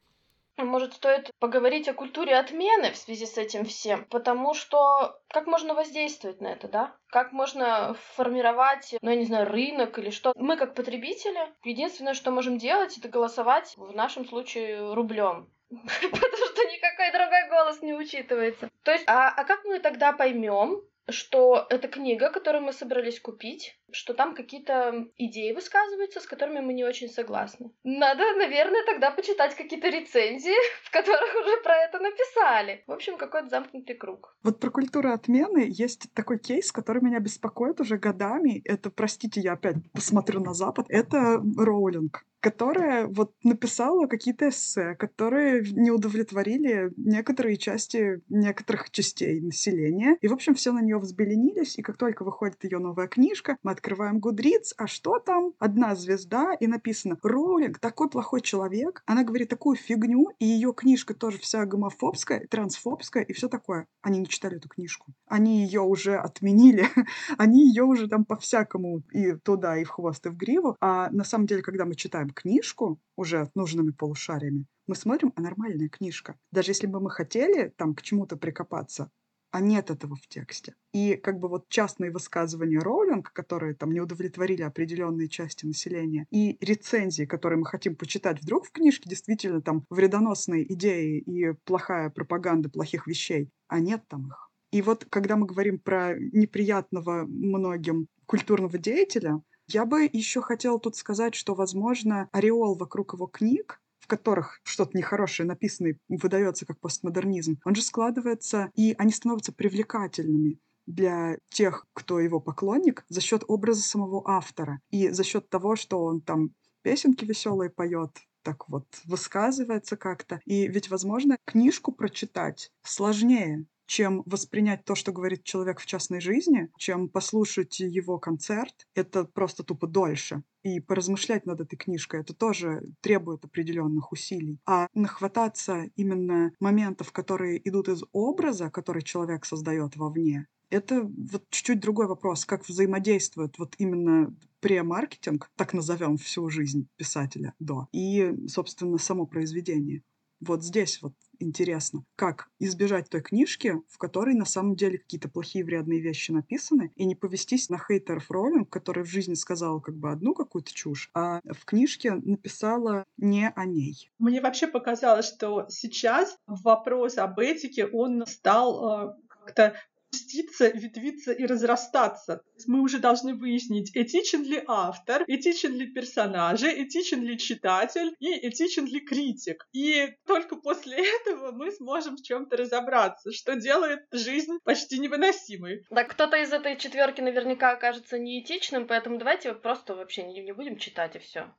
Может, стоит поговорить о культуре отмены в связи с этим всем, потому что как можно воздействовать на это, да? Как можно формировать, ну, я не знаю, рынок или что? Мы, как потребители, единственное, что можем делать, это голосовать, в нашем случае, рублем. Потому что никакой другой голос не учитывается. То есть, а, а как мы тогда поймем, что это книга, которую мы собрались купить, что там какие-то идеи высказываются, с которыми мы не очень согласны. Надо, наверное, тогда почитать какие-то рецензии, в которых уже про это написали. В общем, какой-то замкнутый круг. Вот про культуру отмены есть такой кейс, который меня беспокоит уже годами. Это, простите, я опять посмотрю на Запад. Это Роулинг которая вот написала какие-то эссе, которые не удовлетворили некоторые части некоторых частей населения. И, в общем, все на нее взбеленились, и как только выходит ее новая книжка, мы открываем Гудриц, а что там? Одна звезда, и написано «Роулинг такой плохой человек, она говорит такую фигню, и ее книжка тоже вся гомофобская, трансфобская и все такое». Они не читали эту книжку. Они ее уже отменили, они ее уже там по-всякому и туда, и в хвост, и в гриву. А на самом деле, когда мы читаем книжку уже нужными полушариями, мы смотрим, а нормальная книжка. Даже если бы мы хотели там к чему-то прикопаться, а нет этого в тексте. И как бы вот частные высказывания Роулинг, которые там не удовлетворили определенные части населения, и рецензии, которые мы хотим почитать вдруг в книжке, действительно там вредоносные идеи и плохая пропаганда плохих вещей, а нет там их. И вот когда мы говорим про неприятного многим культурного деятеля, я бы еще хотела тут сказать, что, возможно, ореол вокруг его книг в которых что-то нехорошее написано и выдается как постмодернизм, он же складывается, и они становятся привлекательными для тех, кто его поклонник, за счет образа самого автора и за счет того, что он там песенки веселые поет, так вот высказывается как-то. И ведь, возможно, книжку прочитать сложнее, чем воспринять то, что говорит человек в частной жизни, чем послушать его концерт. Это просто тупо дольше. И поразмышлять над этой книжкой это тоже требует определенных усилий. А нахвататься именно моментов, которые идут из образа, который человек создает вовне, это вот чуть-чуть другой вопрос, как взаимодействует вот именно премаркетинг, так назовем всю жизнь писателя до, и, собственно, само произведение. Вот здесь вот интересно, как избежать той книжки, в которой на самом деле какие-то плохие вредные вещи написаны, и не повестись на хейтеров Роллинг, которая в жизни сказала как бы одну какую-то чушь, а в книжке написала не о ней. Мне вообще показалось, что сейчас вопрос об этике, он стал э, как-то пуститься, ветвиться и разрастаться. Мы уже должны выяснить, этичен ли автор, этичен ли персонажи, этичен ли читатель и этичен ли критик. И только после этого мы сможем в чем-то разобраться, что делает жизнь почти невыносимой. Да, кто-то из этой четверки наверняка окажется неэтичным, поэтому давайте просто вообще не, не будем читать и все.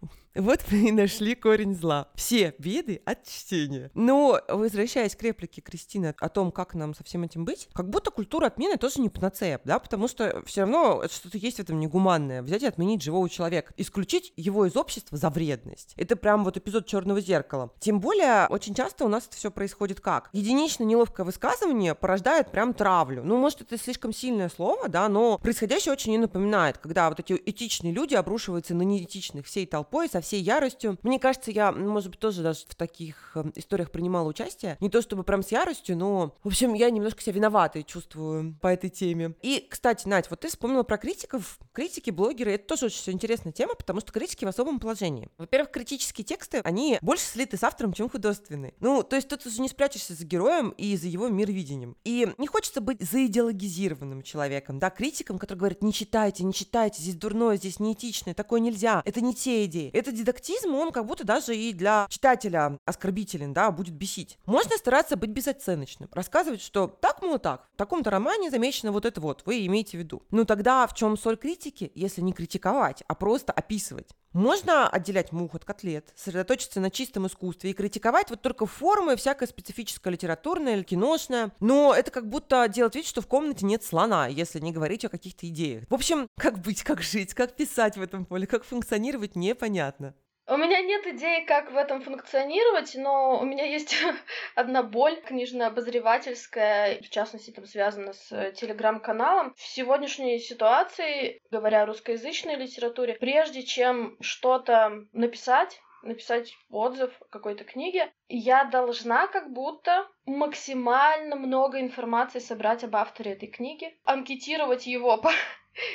Вот мы и нашли корень зла. Все беды от чтения. Но, возвращаясь к реплике Кристины о том, как нам со всем этим быть, как будто культура отмены тоже не панацея, да, потому что все равно что-то есть в этом негуманное. Взять и отменить живого человека, исключить его из общества за вредность. Это прям вот эпизод черного зеркала. Тем более, очень часто у нас это все происходит как? Единичное неловкое высказывание порождает прям травлю. Ну, может, это слишком сильное слово, да, но происходящее очень не напоминает, когда вот эти этичные люди обрушиваются на неэтичных всей толпой со всей яростью. Мне кажется, я, может быть, тоже даже в таких э, историях принимала участие. Не то чтобы прям с яростью, но, в общем, я немножко себя виноватой чувствую по этой теме. И, кстати, Надь, вот ты вспомнила про критиков. Критики, блогеры, это тоже очень интересная тема, потому что критики в особом положении. Во-первых, критические тексты, они больше слиты с автором, чем художественные. Ну, то есть тут уже не спрячешься за героем и за его мировидением. И не хочется быть заидеологизированным человеком, да, критиком, который говорит, не читайте, не читайте, здесь дурное, здесь неэтичное, такое нельзя, это не те идеи. Это дидактизм, он как будто даже и для читателя оскорбителен, да, будет бесить. Можно стараться быть безоценочным, рассказывать, что так, мол, так, в таком-то романе замечено вот это вот, вы имеете в виду. Ну тогда в чем соль критики, если не критиковать, а просто описывать? Можно отделять мух от котлет, сосредоточиться на чистом искусстве и критиковать вот только формы, всякое специфическое литературное или киношное, но это как будто делать вид, что в комнате нет слона, если не говорить о каких-то идеях. В общем, как быть, как жить, как писать в этом поле, как функционировать, непонятно. У меня нет идеи, как в этом функционировать, но у меня есть одна боль книжно-обозревательская, в частности, там связана с телеграм-каналом. В сегодняшней ситуации, говоря о русскоязычной литературе, прежде чем что-то написать, написать отзыв какой-то книге, я должна как будто максимально много информации собрать об авторе этой книги, анкетировать его по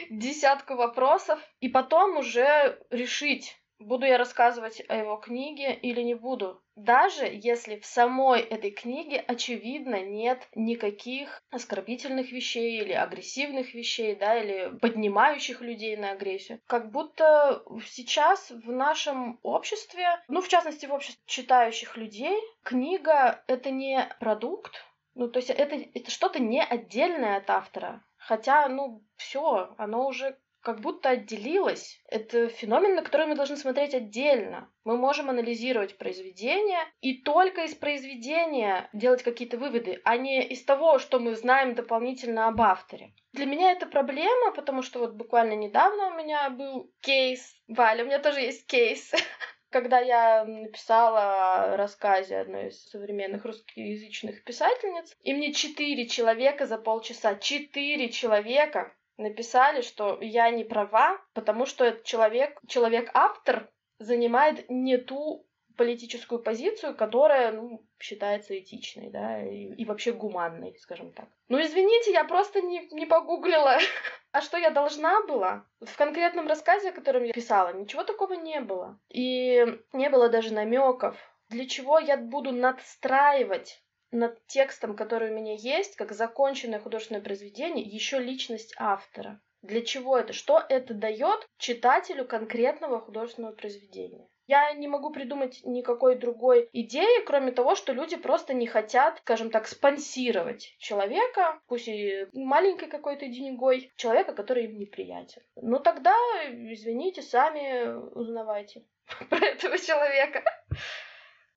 десятку вопросов и потом уже решить, буду я рассказывать о его книге или не буду. Даже если в самой этой книге очевидно нет никаких оскорбительных вещей или агрессивных вещей, да, или поднимающих людей на агрессию. Как будто сейчас в нашем обществе, ну, в частности, в обществе читающих людей, книга — это не продукт, ну, то есть это, это что-то не отдельное от автора. Хотя, ну, все, оно уже как будто отделилась. Это феномен, на который мы должны смотреть отдельно. Мы можем анализировать произведение и только из произведения делать какие-то выводы, а не из того, что мы знаем дополнительно об авторе. Для меня это проблема, потому что вот буквально недавно у меня был кейс. Валя, у меня тоже есть кейс. Когда я написала о рассказе одной из современных русскоязычных писательниц, и мне четыре человека за полчаса, четыре человека написали, что я не права, потому что этот человек, человек-автор занимает не ту политическую позицию, которая ну, считается этичной, да, и, и вообще гуманной, скажем так. Ну, извините, я просто не, не погуглила. а что я должна была? В конкретном рассказе, о котором я писала, ничего такого не было. И не было даже намеков. Для чего я буду надстраивать над текстом, который у меня есть, как законченное художественное произведение, еще личность автора. Для чего это? Что это дает читателю конкретного художественного произведения? Я не могу придумать никакой другой идеи, кроме того, что люди просто не хотят, скажем так, спонсировать человека, пусть и маленькой какой-то деньгой, человека, который им неприятен. Ну тогда, извините, сами узнавайте про этого человека.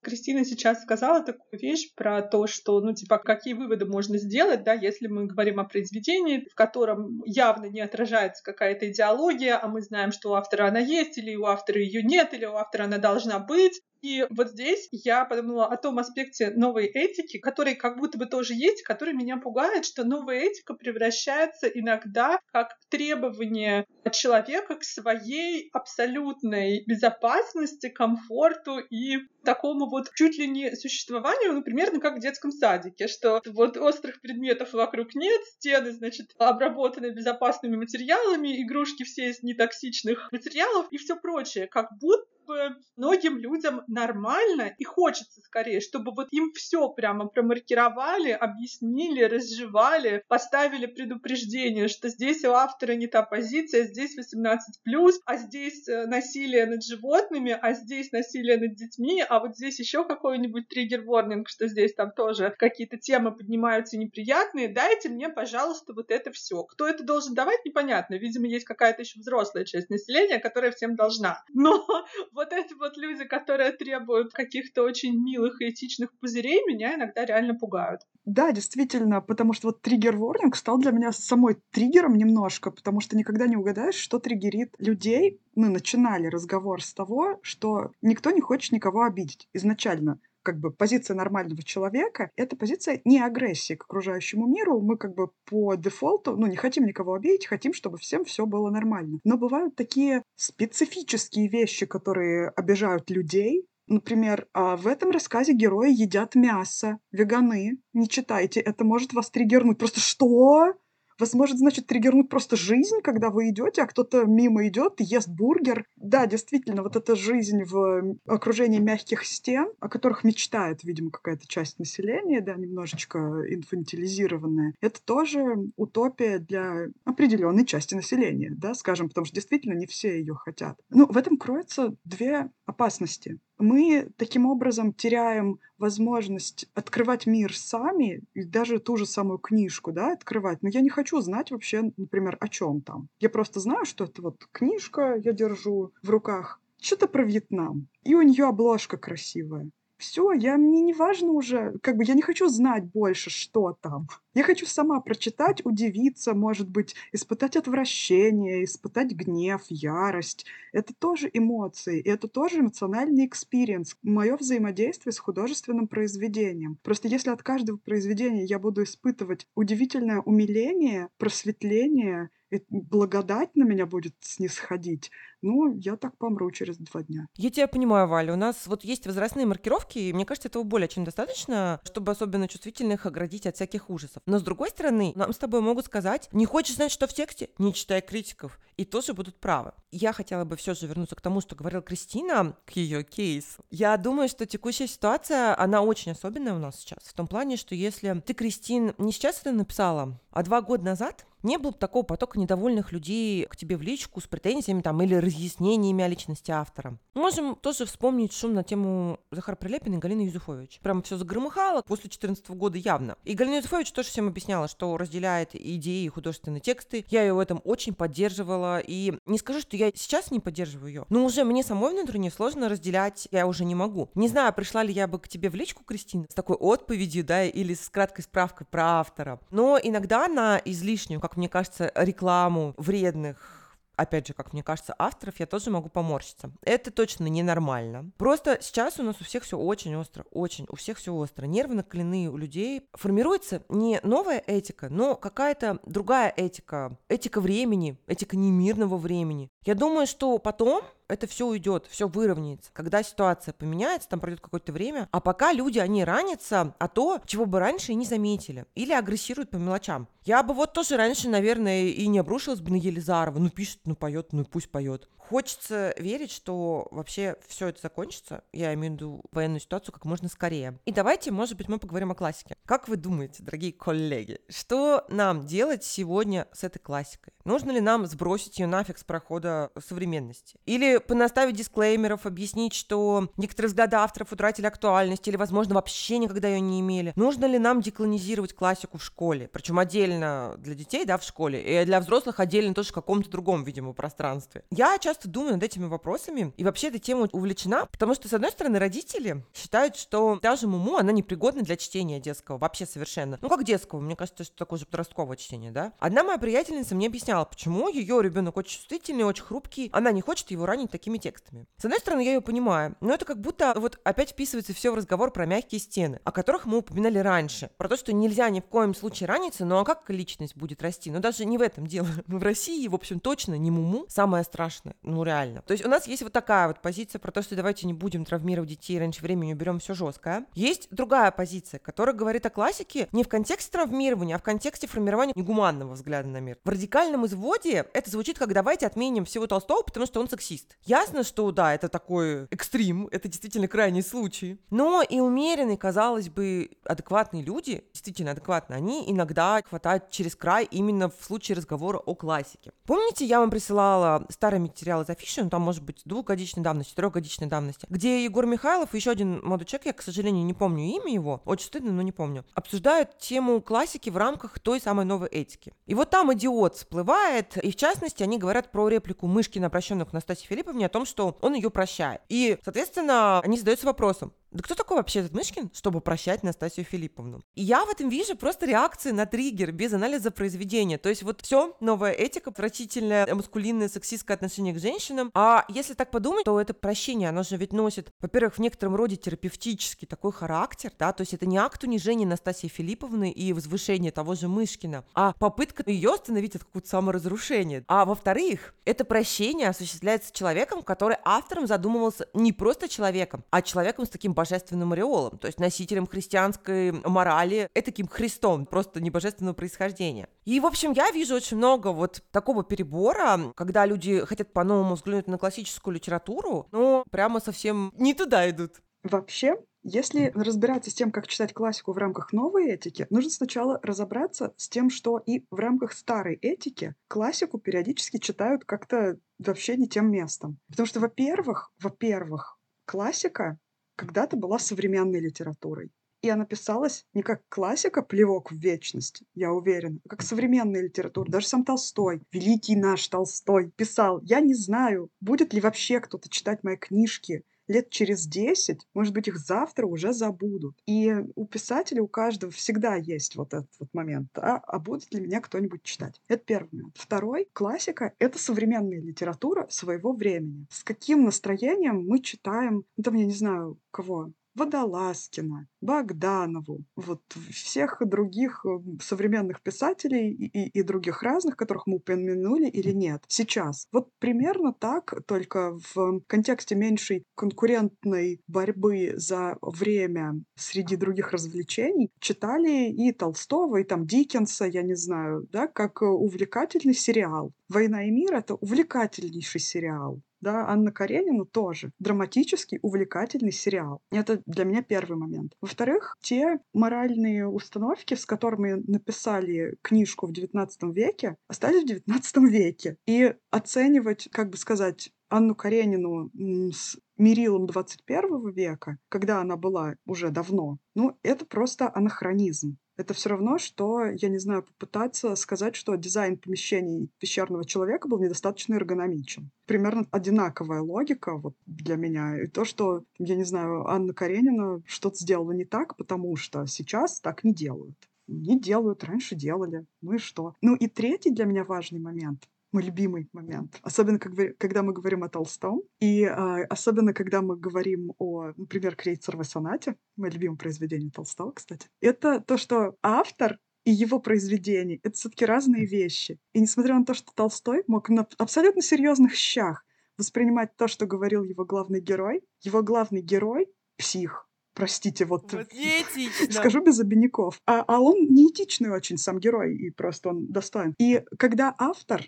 Кристина сейчас сказала такую вещь про то, что, ну, типа, какие выводы можно сделать, да, если мы говорим о произведении, в котором явно не отражается какая-то идеология, а мы знаем, что у автора она есть, или у автора ее нет, или у автора она должна быть, и вот здесь я подумала о том аспекте новой этики, который как будто бы тоже есть, который меня пугает, что новая этика превращается иногда как требование человека к своей абсолютной безопасности, комфорту и такому вот чуть ли не существованию, ну, примерно как в детском садике, что вот острых предметов вокруг нет, стены, значит, обработаны безопасными материалами, игрушки все из нетоксичных материалов и все прочее, как будто бы многим людям нормально и хочется скорее, чтобы вот им все прямо промаркировали, объяснили, разжевали, поставили предупреждение, что здесь у автора не та позиция, здесь 18+, а здесь э, насилие над животными, а здесь насилие над детьми, а вот здесь еще какой-нибудь триггер-ворнинг, что здесь там тоже какие-то темы поднимаются неприятные, дайте мне, пожалуйста, вот это все. Кто это должен давать, непонятно. Видимо, есть какая-то еще взрослая часть населения, которая всем должна. Но вот эти вот люди, которые требуют каких-то очень милых и этичных пузырей, меня иногда реально пугают. Да, действительно, потому что вот триггер-ворнинг стал для меня самой триггером немножко, потому что никогда не угадаешь, что триггерит людей. Мы начинали разговор с того, что никто не хочет никого обидеть изначально как бы позиция нормального человека — это позиция не агрессии к окружающему миру. Мы как бы по дефолту, ну, не хотим никого обидеть, хотим, чтобы всем все было нормально. Но бывают такие специфические вещи, которые обижают людей, Например, а, в этом рассказе герои едят мясо, веганы. Не читайте, это может вас триггернуть. Просто что? Вас может, значит, триггернуть просто жизнь, когда вы идете, а кто-то мимо идет ест бургер. Да, действительно, вот эта жизнь в окружении мягких стен, о которых мечтает, видимо, какая-то часть населения, да, немножечко инфантилизированная, это тоже утопия для определенной части населения, да, скажем, потому что действительно не все ее хотят. Ну, в этом кроются две опасности мы таким образом теряем возможность открывать мир сами, и даже ту же самую книжку, да, открывать. Но я не хочу знать вообще, например, о чем там. Я просто знаю, что это вот книжка я держу в руках, что-то про Вьетнам. И у нее обложка красивая все, я, мне не важно уже, как бы я не хочу знать больше, что там. Я хочу сама прочитать, удивиться, может быть, испытать отвращение, испытать гнев, ярость. Это тоже эмоции, и это тоже эмоциональный experience, мое взаимодействие с художественным произведением. Просто если от каждого произведения я буду испытывать удивительное умиление, просветление и благодать на меня будет снисходить, ну, я так помру через два дня. Я тебя понимаю, Валя. У нас вот есть возрастные маркировки, и мне кажется, этого более чем достаточно, чтобы особенно чувствительных оградить от всяких ужасов. Но с другой стороны, нам с тобой могут сказать, не хочешь знать, что в тексте? Не читай критиков. И тоже будут правы. Я хотела бы все же вернуться к тому, что говорила Кристина, к ее кейсу. Я думаю, что текущая ситуация, она очень особенная у нас сейчас. В том плане, что если ты, Кристин, не сейчас это написала, а два года назад, не было бы такого потока недовольных людей к тебе в личку с претензиями там или разъяснениями о личности автора. Можем тоже вспомнить шум на тему Захара Прилепина и Галины Юзуфович. Прям все загромыхало после 2014 года явно. И Галина Юзуфович тоже всем объясняла, что разделяет идеи и художественные тексты. Я ее в этом очень поддерживала. И не скажу, что я сейчас не поддерживаю ее, но уже мне самой внутренне сложно разделять, я уже не могу. Не знаю, пришла ли я бы к тебе в личку, Кристина, с такой отповедью, да, или с краткой справкой про автора. Но иногда на излишнюю, как мне кажется, рекламу вредных опять же, как мне кажется, авторов, я тоже могу поморщиться. Это точно ненормально. Просто сейчас у нас у всех все очень остро, очень, у всех все остро. Нервы накалены у людей. Формируется не новая этика, но какая-то другая этика. Этика времени, этика немирного времени. Я думаю, что потом это все уйдет, все выровняется. Когда ситуация поменяется, там пройдет какое-то время, а пока люди, они ранятся, а то, чего бы раньше и не заметили. Или агрессируют по мелочам. Я бы вот тоже раньше, наверное, и не обрушилась бы на Елизарова. Ну, пишет, ну, поет, ну, пусть поет. Хочется верить, что вообще все это закончится, я имею в виду военную ситуацию, как можно скорее. И давайте, может быть, мы поговорим о классике. Как вы думаете, дорогие коллеги, что нам делать сегодня с этой классикой? Нужно ли нам сбросить ее нафиг с прохода современности? Или понаставить дисклеймеров, объяснить, что некоторые взгляды авторов утратили актуальность или, возможно, вообще никогда ее не имели? Нужно ли нам деколонизировать классику в школе? Причем отдельно для детей, да, в школе, и для взрослых отдельно тоже в каком-то другом, видимо, пространстве. Я часто думаю над этими вопросами и вообще этой темой увлечена, потому что, с одной стороны, родители считают, что даже Муму, она непригодна для чтения детского, вообще совершенно. Ну, как детского, мне кажется, что такое же подростковое чтение, да? Одна моя приятельница мне объясняла, почему ее ребенок очень чувствительный, очень хрупкий, она не хочет его ранить такими текстами. С одной стороны, я ее понимаю, но это как будто вот опять вписывается все в разговор про мягкие стены, о которых мы упоминали раньше, про то, что нельзя ни в коем случае раниться, ну а как личность будет расти? Ну даже не в этом дело. В России, в общем, точно не Муму самое страшное ну реально. То есть у нас есть вот такая вот позиция про то, что давайте не будем травмировать детей раньше времени, уберем все жесткое. Есть другая позиция, которая говорит о классике не в контексте травмирования, а в контексте формирования негуманного взгляда на мир. В радикальном изводе это звучит как давайте отменим всего Толстого, потому что он сексист. Ясно, что да, это такой экстрим, это действительно крайний случай. Но и умеренные, казалось бы, адекватные люди, действительно адекватные, они иногда хватают через край именно в случае разговора о классике. Помните, я вам присылала старый материал из афиши, ну там может быть двухгодичной давности, трехгодичной давности, где Егор Михайлов и еще один молодой человек, я, к сожалению, не помню имя его, очень стыдно, но не помню, обсуждают тему классики в рамках той самой новой этики. И вот там идиот всплывает, и в частности они говорят про реплику Мышкина, обращенную к Настасье Филипповне, о том, что он ее прощает. И, соответственно, они задаются вопросом, да кто такой вообще этот Мышкин, чтобы прощать Настасью Филипповну? И я в этом вижу просто реакции на триггер, без анализа произведения. То есть вот все, новая этика, отвратительное маскулинное сексистское отношение к женщинам. А если так подумать, то это прощение, оно же ведь носит, во-первых, в некотором роде терапевтический такой характер, да, то есть это не акт унижения Настасьи Филипповны и возвышения того же Мышкина, а попытка ее остановить от какого-то саморазрушения. А во-вторых, это прощение осуществляется человеком, который автором задумывался не просто человеком, а человеком с таким божественным ореолом, то есть носителем христианской морали, таким Христом, просто небожественного происхождения. И, в общем, я вижу очень много вот такого перебора, когда люди хотят по-новому взглянуть на классическую литературу, но прямо совсем не туда идут. Вообще, если разбираться с тем, как читать классику в рамках новой этики, нужно сначала разобраться с тем, что и в рамках старой этики классику периодически читают как-то вообще не тем местом. Потому что, во-первых, во-первых, классика когда-то была современной литературой. И она писалась не как классика «Плевок в вечность», я уверена, а как современная литература. Даже сам Толстой, великий наш Толстой, писал «Я не знаю, будет ли вообще кто-то читать мои книжки, лет через 10, может быть, их завтра уже забудут. И у писателя, у каждого всегда есть вот этот вот момент, а, а будет ли меня кто-нибудь читать? Это первый момент. Второй, классика — это современная литература своего времени. С каким настроением мы читаем, ну, там, я не знаю, кого, Водолазкина, Богданову, вот всех других э, современных писателей и, и, и других разных, которых мы упомянули или нет, сейчас. Вот примерно так, только в контексте меньшей конкурентной борьбы за время среди других развлечений читали и Толстого, и там Диккенса, я не знаю, да, как увлекательный сериал. «Война и мир» — это увлекательнейший сериал да, Анна Каренина тоже. Драматический, увлекательный сериал. Это для меня первый момент. Во-вторых, те моральные установки, с которыми написали книжку в XIX веке, остались в XIX веке. И оценивать, как бы сказать, Анну Каренину с мерилом 21 века, когда она была уже давно, ну, это просто анахронизм. Это все равно, что, я не знаю, попытаться сказать, что дизайн помещений пещерного человека был недостаточно эргономичен. Примерно одинаковая логика вот для меня. И то, что, я не знаю, Анна Каренина что-то сделала не так, потому что сейчас так не делают. Не делают, раньше делали. Ну и что? Ну и третий для меня важный момент мой любимый момент. Особенно, как вы, когда мы говорим о Толстом, и э, особенно, когда мы говорим о, например, Крейцеровой сонате, мое любимое произведение Толстого, кстати, это то, что автор и его произведение — это все-таки разные вещи. И несмотря на то, что Толстой мог на абсолютно серьезных щах воспринимать то, что говорил его главный герой, его главный герой — псих. Простите, вот, вот скажу без обиняков. А, а он неэтичный очень сам герой, и просто он достоин. И когда автор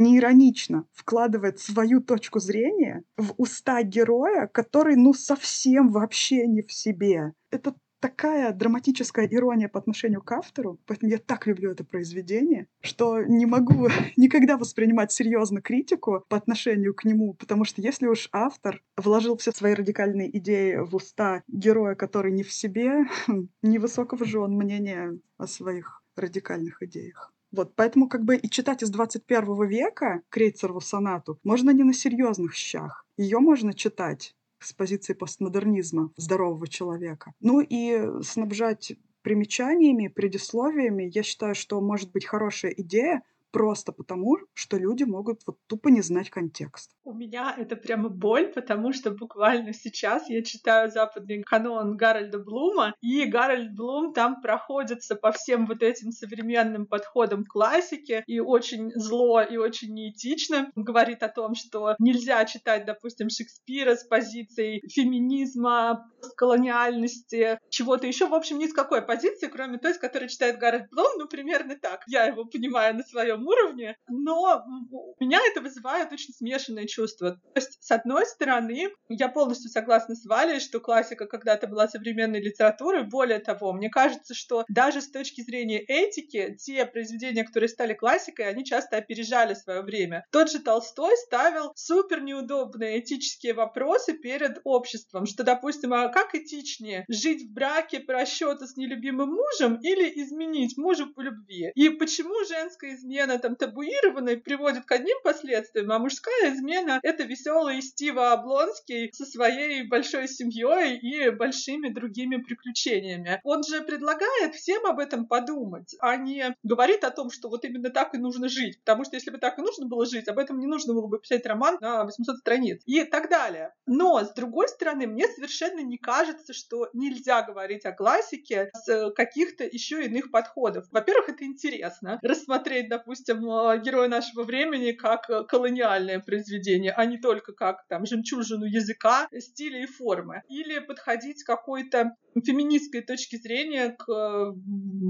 неиронично вкладывает свою точку зрения в уста героя, который, ну, совсем вообще не в себе. Это такая драматическая ирония по отношению к автору, поэтому я так люблю это произведение, что не могу никогда воспринимать серьезно критику по отношению к нему, потому что если уж автор вложил все свои радикальные идеи в уста героя, который не в себе, невысокого же он мнения о своих радикальных идеях. Вот, поэтому как бы и читать из 21 века Крейцерову сонату можно не на серьезных щах. Ее можно читать с позиции постмодернизма здорового человека. Ну и снабжать примечаниями, предисловиями, я считаю, что может быть хорошая идея просто потому, что люди могут вот тупо не знать контекст. У меня это прямо боль, потому что буквально сейчас я читаю западный канон Гарольда Блума, и Гарольд Блум там проходится по всем вот этим современным подходам к классике, и очень зло, и очень неэтично. Говорит о том, что нельзя читать, допустим, Шекспира с позицией феминизма, колониальности, чего-то еще. В общем, ни с какой позиции, кроме той, с которой читает Гарольд Блум, ну, примерно так. Я его понимаю на своем уровне, но у меня это вызывает очень смешанные чувства. То есть, с одной стороны, я полностью согласна с Валей, что классика когда-то была современной литературой. Более того, мне кажется, что даже с точки зрения этики, те произведения, которые стали классикой, они часто опережали свое время. Тот же Толстой ставил супер неудобные этические вопросы перед обществом, что, допустим, а как этичнее жить в браке по расчету с нелюбимым мужем или изменить мужу по любви? И почему женская измена там табуирована и приводит к одним последствиям, а мужская измена — это веселый Стива Облонский со своей большой семьей и большими другими приключениями. Он же предлагает всем об этом подумать, а не говорит о том, что вот именно так и нужно жить. Потому что если бы так и нужно было жить, об этом не нужно было бы писать роман на 800 страниц и так далее. Но, с другой стороны, мне совершенно не кажется, что нельзя говорить о классике с каких-то еще иных подходов. Во-первых, это интересно. Рассмотреть, допустим, героя нашего времени как колониальное произведение, а не только как там жемчужину языка, стиля и формы. Или подходить какой-то феминистской точки зрения к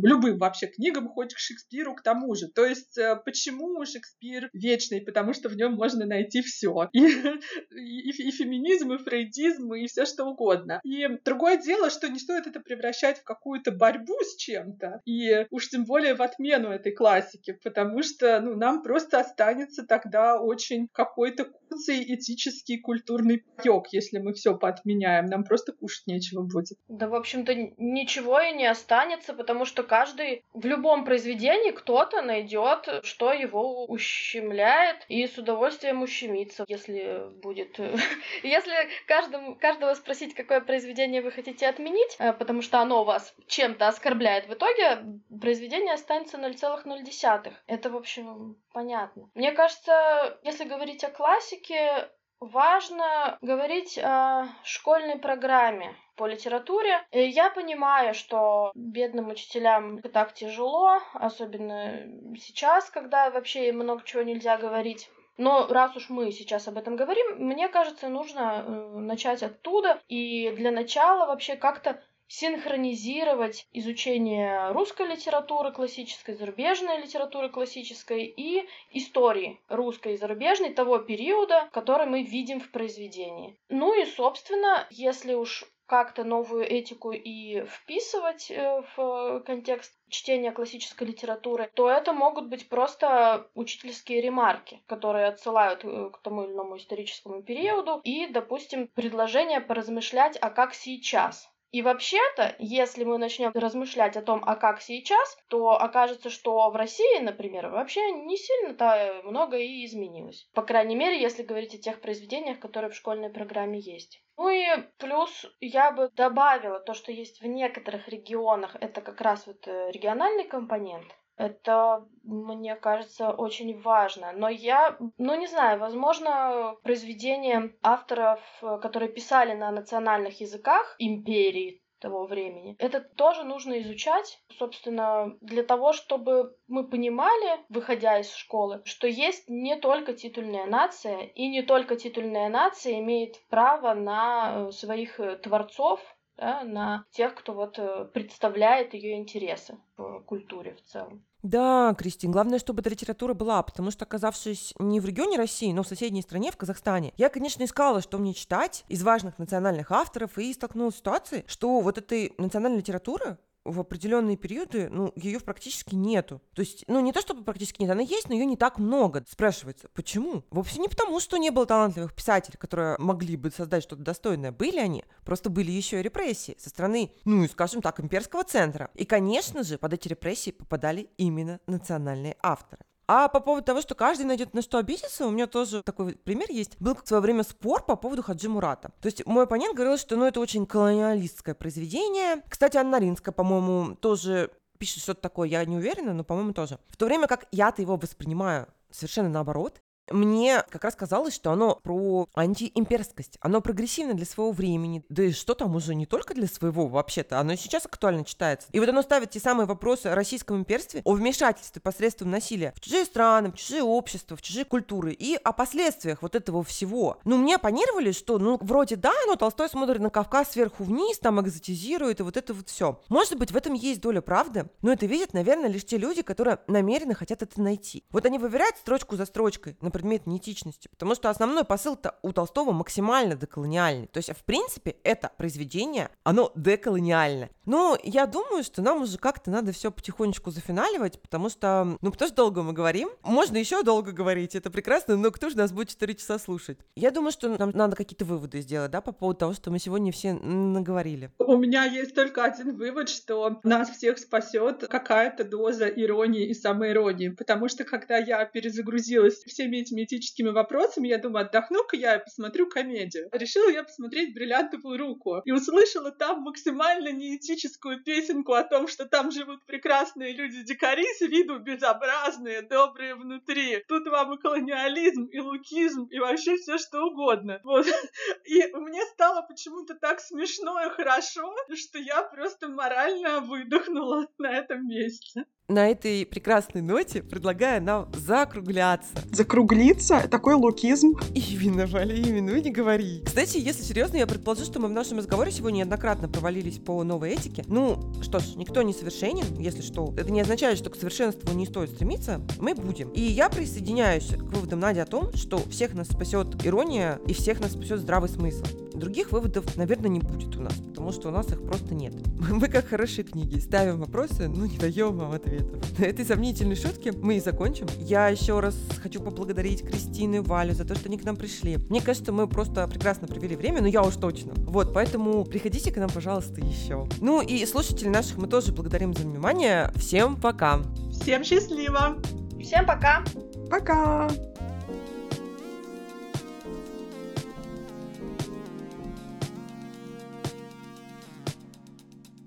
любым вообще книгам, хоть к Шекспиру, к тому же. То есть э, почему Шекспир вечный? Потому что в нем можно найти все. И, и, и феминизм, и фрейдизм, и все что угодно. И другое дело, что не стоит это превращать в какую-то борьбу с чем-то. И уж тем более в отмену этой классики, потому что ну, нам просто останется тогда очень какой-то куцый этический культурный паёк, если мы все поотменяем. Нам просто кушать нечего будет. Да, в общем-то, ничего и не останется, потому что каждый в любом произведении кто-то найдет, что его ущемляет, и с удовольствием ущемится, если будет... Если каждому, каждого спросить, какое произведение вы хотите отменить, э, потому что оно вас чем-то оскорбляет, в итоге произведение останется 0,0. Это, в общем, понятно. Мне кажется, если говорить о классике, важно говорить о школьной программе по литературе. И я понимаю, что бедным учителям так тяжело, особенно сейчас, когда вообще много чего нельзя говорить. Но раз уж мы сейчас об этом говорим, мне кажется, нужно э, начать оттуда и для начала вообще как-то синхронизировать изучение русской литературы классической, зарубежной литературы классической и истории русской и зарубежной того периода, который мы видим в произведении. Ну и, собственно, если уж как-то новую этику и вписывать э, в контекст чтения классической литературы, то это могут быть просто учительские ремарки, которые отсылают э, к тому или иному историческому периоду, и, допустим, предложение поразмышлять, а как сейчас и вообще-то, если мы начнем размышлять о том, а как сейчас, то окажется, что в России, например, вообще не сильно-то много и изменилось. По крайней мере, если говорить о тех произведениях, которые в школьной программе есть. Ну и плюс я бы добавила то, что есть в некоторых регионах, это как раз вот э, региональный компонент. Это, мне кажется, очень важно. Но я, ну не знаю, возможно, произведения авторов, которые писали на национальных языках империи, того времени. Это тоже нужно изучать, собственно, для того, чтобы мы понимали, выходя из школы, что есть не только титульная нация, и не только титульная нация имеет право на э, своих э, творцов, да, на тех, кто вот э, представляет ее интересы в культуре в целом. Да, Кристин, главное, чтобы эта литература была, потому что, оказавшись не в регионе России, но в соседней стране, в Казахстане, я, конечно, искала, что мне читать из важных национальных авторов, и столкнулась с ситуацией, что вот этой национальной литературы в определенные периоды, ну, ее практически нету. То есть, ну, не то чтобы практически нет, она есть, но ее не так много. Спрашивается, почему? Вовсе не потому, что не было талантливых писателей, которые могли бы создать что-то достойное. Были они, просто были еще и репрессии со стороны, ну, скажем так, имперского центра. И, конечно же, под эти репрессии попадали именно национальные авторы. А по поводу того, что каждый найдет на что обидеться, у меня тоже такой пример есть. Был в свое время спор по поводу Хаджи Мурата. То есть мой оппонент говорил, что ну, это очень колониалистское произведение. Кстати, Анна Ринская, по-моему, тоже пишет что-то такое, я не уверена, но, по-моему, тоже. В то время как я-то его воспринимаю совершенно наоборот мне как раз казалось, что оно про антиимперскость, оно прогрессивно для своего времени, да и что там уже не только для своего вообще-то, оно сейчас актуально читается. И вот оно ставит те самые вопросы о российском имперстве, о вмешательстве посредством насилия в чужие страны, в чужие общества, в чужие культуры и о последствиях вот этого всего. Ну, мне оппонировали, что, ну, вроде да, но Толстой смотрит на Кавказ сверху вниз, там экзотизирует, и вот это вот все. Может быть, в этом есть доля правды, но это видят, наверное, лишь те люди, которые намеренно хотят это найти. Вот они выверяют строчку за строчкой, например, предмет неэтичности, потому что основной посыл-то у Толстого максимально деколониальный. То есть, в принципе, это произведение, оно деколониальное. Но я думаю, что нам уже как-то надо все потихонечку зафиналивать, потому что, ну, потому что долго мы говорим. Можно еще долго говорить, это прекрасно, но кто же нас будет 4 часа слушать? Я думаю, что нам надо какие-то выводы сделать, да, по поводу того, что мы сегодня все наговорили. У меня есть только один вывод, что нас всех спасет какая-то доза иронии и самоиронии, потому что когда я перезагрузилась всеми этими этическими вопросами, я думаю, отдохну-ка я и посмотрю комедию. Решила я посмотреть «Бриллиантовую руку» и услышала там максимально неэтическую песенку о том, что там живут прекрасные люди-дикари с виду безобразные, добрые внутри. Тут вам и колониализм, и лукизм, и вообще все что угодно. Вот. И мне стало почему-то так смешно и хорошо, что я просто морально выдохнула на этом месте на этой прекрасной ноте предлагаю нам закругляться. Закруглиться? Такой лукизм. Именно, Валя, именно, ну не говори. Кстати, если серьезно, я предположу, что мы в нашем разговоре сегодня неоднократно провалились по новой этике. Ну, что ж, никто не совершенен, если что. Это не означает, что к совершенству не стоит стремиться. Мы будем. И я присоединяюсь к выводам Нади о том, что всех нас спасет ирония и всех нас спасет здравый смысл. Других выводов, наверное, не будет у нас, потому что у нас их просто нет. Мы как хорошие книги, ставим вопросы, но не даем вам ответ ответов. На этой сомнительной шутке мы и закончим. Я еще раз хочу поблагодарить Кристину и Валю за то, что они к нам пришли. Мне кажется, мы просто прекрасно провели время, но я уж точно. Вот, поэтому приходите к нам, пожалуйста, еще. Ну и слушателей наших мы тоже благодарим за внимание. Всем пока! Всем счастливо! Всем пока! Пока!